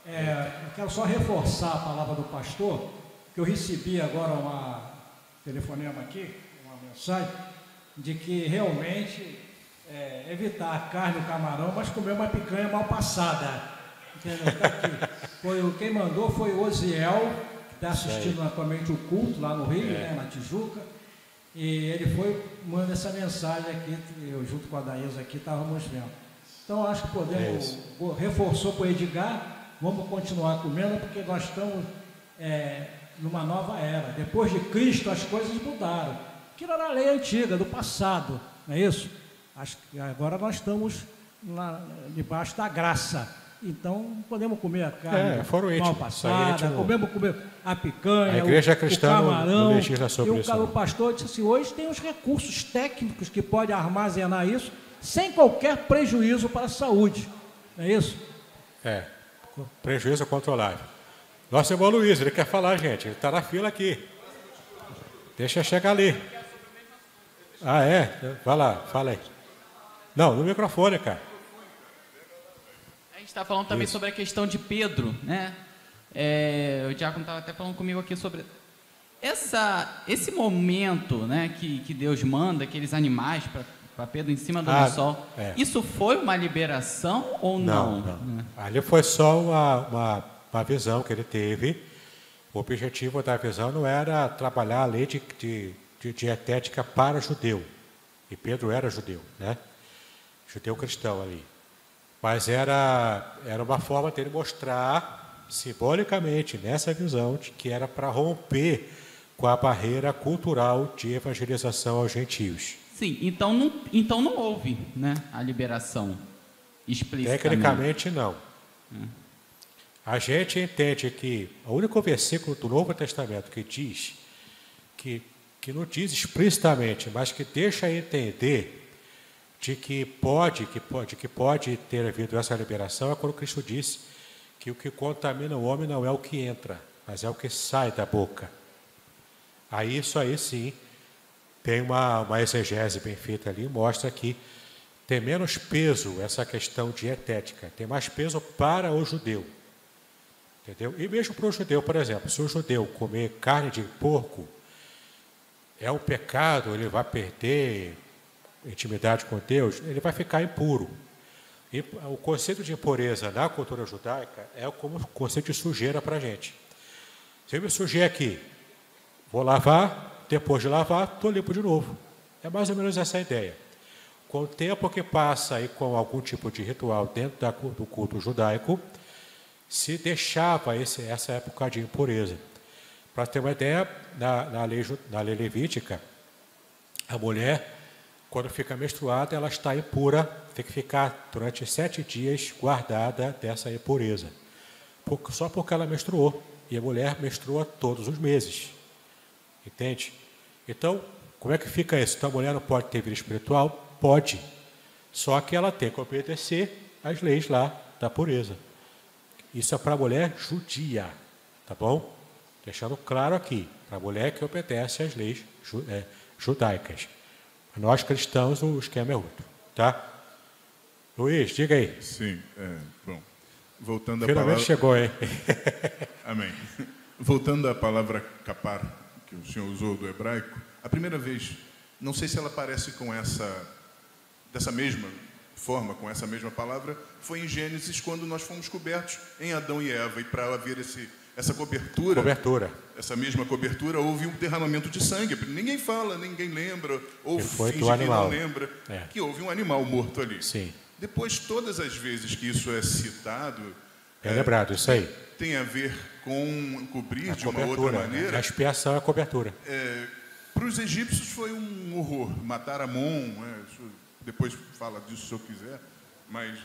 S4: É, eu quero só reforçar a palavra do pastor, que eu recebi agora uma telefonema aqui, uma mensagem, de que realmente é, evitar a carne e o camarão, mas comer uma picanha mal passada. Entendeu? Tá aqui. Foi, quem mandou foi o Osiel, que está assistindo atualmente o culto lá no Rio, é. né, na Tijuca. E ele foi, manda essa mensagem aqui, eu junto com a Daísa aqui estávamos vendo. Então acho que podemos, é reforçou para o Edgar, vamos continuar comendo, porque nós estamos é, numa nova era. Depois de Cristo as coisas mudaram. Aquilo era a lei antiga, do passado, não é isso? Acho que agora nós estamos lá, debaixo da graça. Então podemos comer a carne
S1: é, foram
S4: mal passada, podemos comer a picanha,
S1: a igreja
S4: o,
S1: cristã
S4: o camarão. e o,
S1: isso,
S4: o pastor disse assim, hoje tem os recursos técnicos que podem armazenar isso sem qualquer prejuízo para a saúde. Não é isso?
S1: É, prejuízo controlável. Nosso irmão Luiz, ele quer falar, gente, ele está na fila aqui. Deixa chegar ali. Ah, é? Vai lá, fala aí. Não, no microfone, cara.
S6: Está falando também Isso. sobre a questão de Pedro, né? É, o Diácono estava até falando comigo aqui sobre essa, esse momento né, que, que Deus manda aqueles animais para Pedro em cima do ah, lençol. É. Isso foi uma liberação ou não?
S1: Não, não. Ali foi só uma, uma, uma, visão que ele teve. O objetivo da visão não era trabalhar a lei de, de, de dietética para judeu. E Pedro era judeu, né? Judeu cristão ali. Mas era, era uma forma dele mostrar simbolicamente nessa visão de que era para romper com a barreira cultural de evangelização aos gentios.
S6: Sim, então não, então não houve né, a liberação explícita.
S1: Tecnicamente não. A gente entende que o único versículo do Novo Testamento que diz, que, que não diz explicitamente, mas que deixa entender de que pode, que pode, que pode ter havido essa liberação é quando Cristo disse que o que contamina o homem não é o que entra, mas é o que sai da boca. Aí isso aí sim tem uma, uma exegese bem feita ali, mostra que tem menos peso essa questão dietética, tem mais peso para o judeu. Entendeu? E mesmo para o judeu, por exemplo, se o judeu comer carne de porco, é um pecado, ele vai perder intimidade com Deus, ele vai ficar impuro. E o conceito de impureza na cultura judaica é como o conceito de sujeira para a gente. Se eu me sujei aqui, vou lavar, depois de lavar, estou limpo de novo. É mais ou menos essa a ideia. Com o tempo que passa e com algum tipo de ritual dentro da, do culto judaico, se deixava esse, essa época de impureza. Para ter uma ideia, na, na, lei, na lei levítica, a mulher, quando fica menstruada, ela está impura, tem que ficar durante sete dias guardada dessa impureza. só porque ela menstruou. E a mulher menstrua todos os meses. Entende? Então, como é que fica isso? Então a mulher não pode ter vida espiritual? Pode. Só que ela tem que obedecer às leis lá da pureza. Isso é para a mulher judia, tá bom? Deixando claro aqui, para a mulher que obedece às leis é, judaicas. Nós cristãos, o esquema é outro, tá? Luiz, diga aí.
S8: Sim, é, bom. Voltando
S1: Finalmente
S8: palavra...
S1: chegou, hein?
S8: Amém. Voltando à palavra capar, que o senhor usou do hebraico, a primeira vez, não sei se ela aparece com essa, dessa mesma forma, com essa mesma palavra, foi em Gênesis, quando nós fomos cobertos em Adão e Eva. E para haver esse, essa cobertura,
S1: cobertura,
S8: essa mesma cobertura, houve um derramamento de sangue. Ninguém fala, ninguém lembra, ou finge que
S1: animal.
S8: não lembra, é. que houve um animal morto ali.
S1: Sim.
S8: Depois, todas as vezes que isso é citado...
S1: É, é lembrado, isso aí.
S8: Tem a ver com cobrir a de uma outra maneira.
S1: A expiação é a cobertura.
S8: É, para os egípcios foi um horror. Matar Amon, né? depois fala disso se eu quiser. Mas,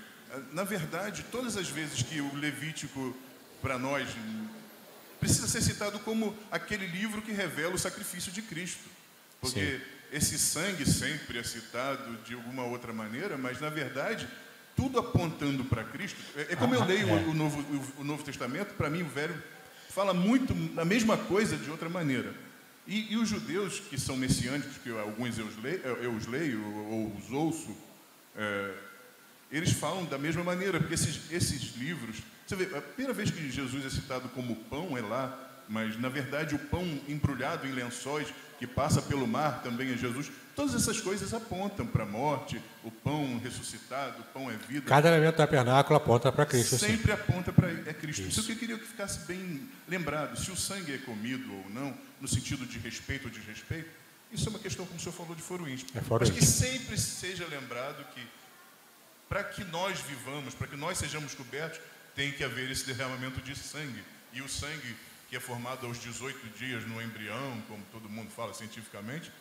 S8: na verdade, todas as vezes que o Levítico, para nós, precisa ser citado como aquele livro que revela o sacrifício de Cristo. Porque Sim. esse sangue sempre é citado de alguma outra maneira, mas, na verdade, tudo apontando para Cristo. É, é, como eu leio o, o, Novo, o, Novo Testamento, para mim o Velho fala muito a mesma coisa de outra maneira. E, e os judeus que são messiânicos, que alguns eu os leio, eu os leio ou os ouço, é, eles falam da mesma maneira, porque esses, esses livros. Você vê, a primeira vez que Jesus é citado como pão é lá, mas na verdade o pão embrulhado em lençóis que passa pelo mar também é Jesus. Todas essas coisas apontam para a morte, o pão ressuscitado, o pão é vida.
S1: Cada elemento do tabernáculo aponta para Cristo.
S8: Sempre sim. aponta para é Cristo. Isso. Isso que eu queria que ficasse bem lembrado. Se o sangue é comido ou não, no sentido de respeito ou desrespeito, isso é uma questão, como o senhor falou, de foro íntimo. É foro Mas que sempre seja lembrado que, para que nós vivamos, para que nós sejamos cobertos, tem que haver esse derramamento de sangue. E o sangue que é formado aos 18 dias no embrião, como todo mundo fala cientificamente,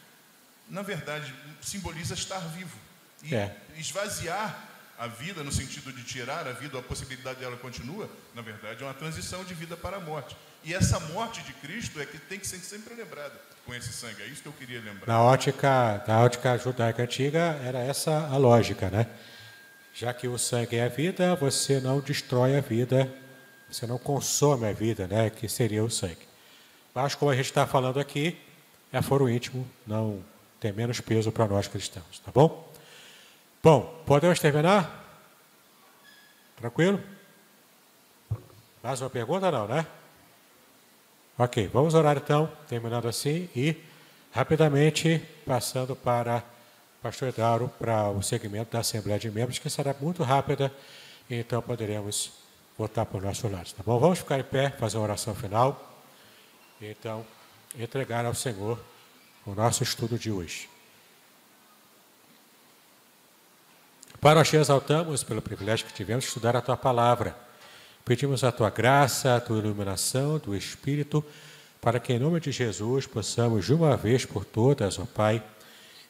S8: na verdade simboliza estar vivo. E é. esvaziar a vida, no sentido de tirar a vida, a possibilidade dela continua, na verdade é uma transição de vida para a morte. E essa morte de Cristo é que tem que ser sempre lembrada com esse sangue. É isso que eu queria lembrar.
S1: Na ótica, na ótica judaica antiga, era essa a lógica, né? Já que o sangue é a vida, você não destrói a vida você não consome a vida, né, que seria o sangue. Mas como a gente está falando aqui, é foro íntimo, não tem menos peso para nós cristãos, tá bom? Bom, podemos terminar? Tranquilo? Mais uma pergunta não, né? Ok, vamos orar então, terminando assim e rapidamente passando para pastor Edauro para o segmento da Assembleia de Membros, que será muito rápida, então poderemos voltar para o nosso lado, tá bom? Vamos ficar em pé, fazer uma oração final. Então, entregar ao Senhor o nosso estudo de hoje. Pai, nós te exaltamos pelo privilégio que tivemos de estudar a tua palavra. Pedimos a tua graça, a tua iluminação do Espírito, para que em nome de Jesus possamos, de uma vez por todas, ó Pai,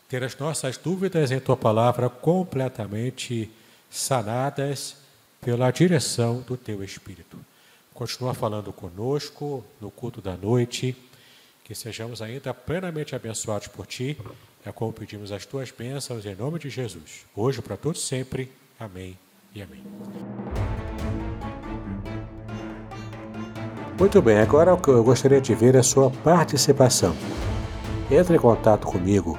S1: ter as nossas dúvidas em tua palavra completamente sanadas pela direção do teu Espírito. Continua falando conosco no culto da noite, que sejamos ainda plenamente abençoados por ti, é como pedimos as tuas bênçãos em nome de Jesus, hoje para todos sempre. Amém e amém.
S3: Muito bem, agora o que eu gostaria de ver a sua participação. Entre em contato comigo,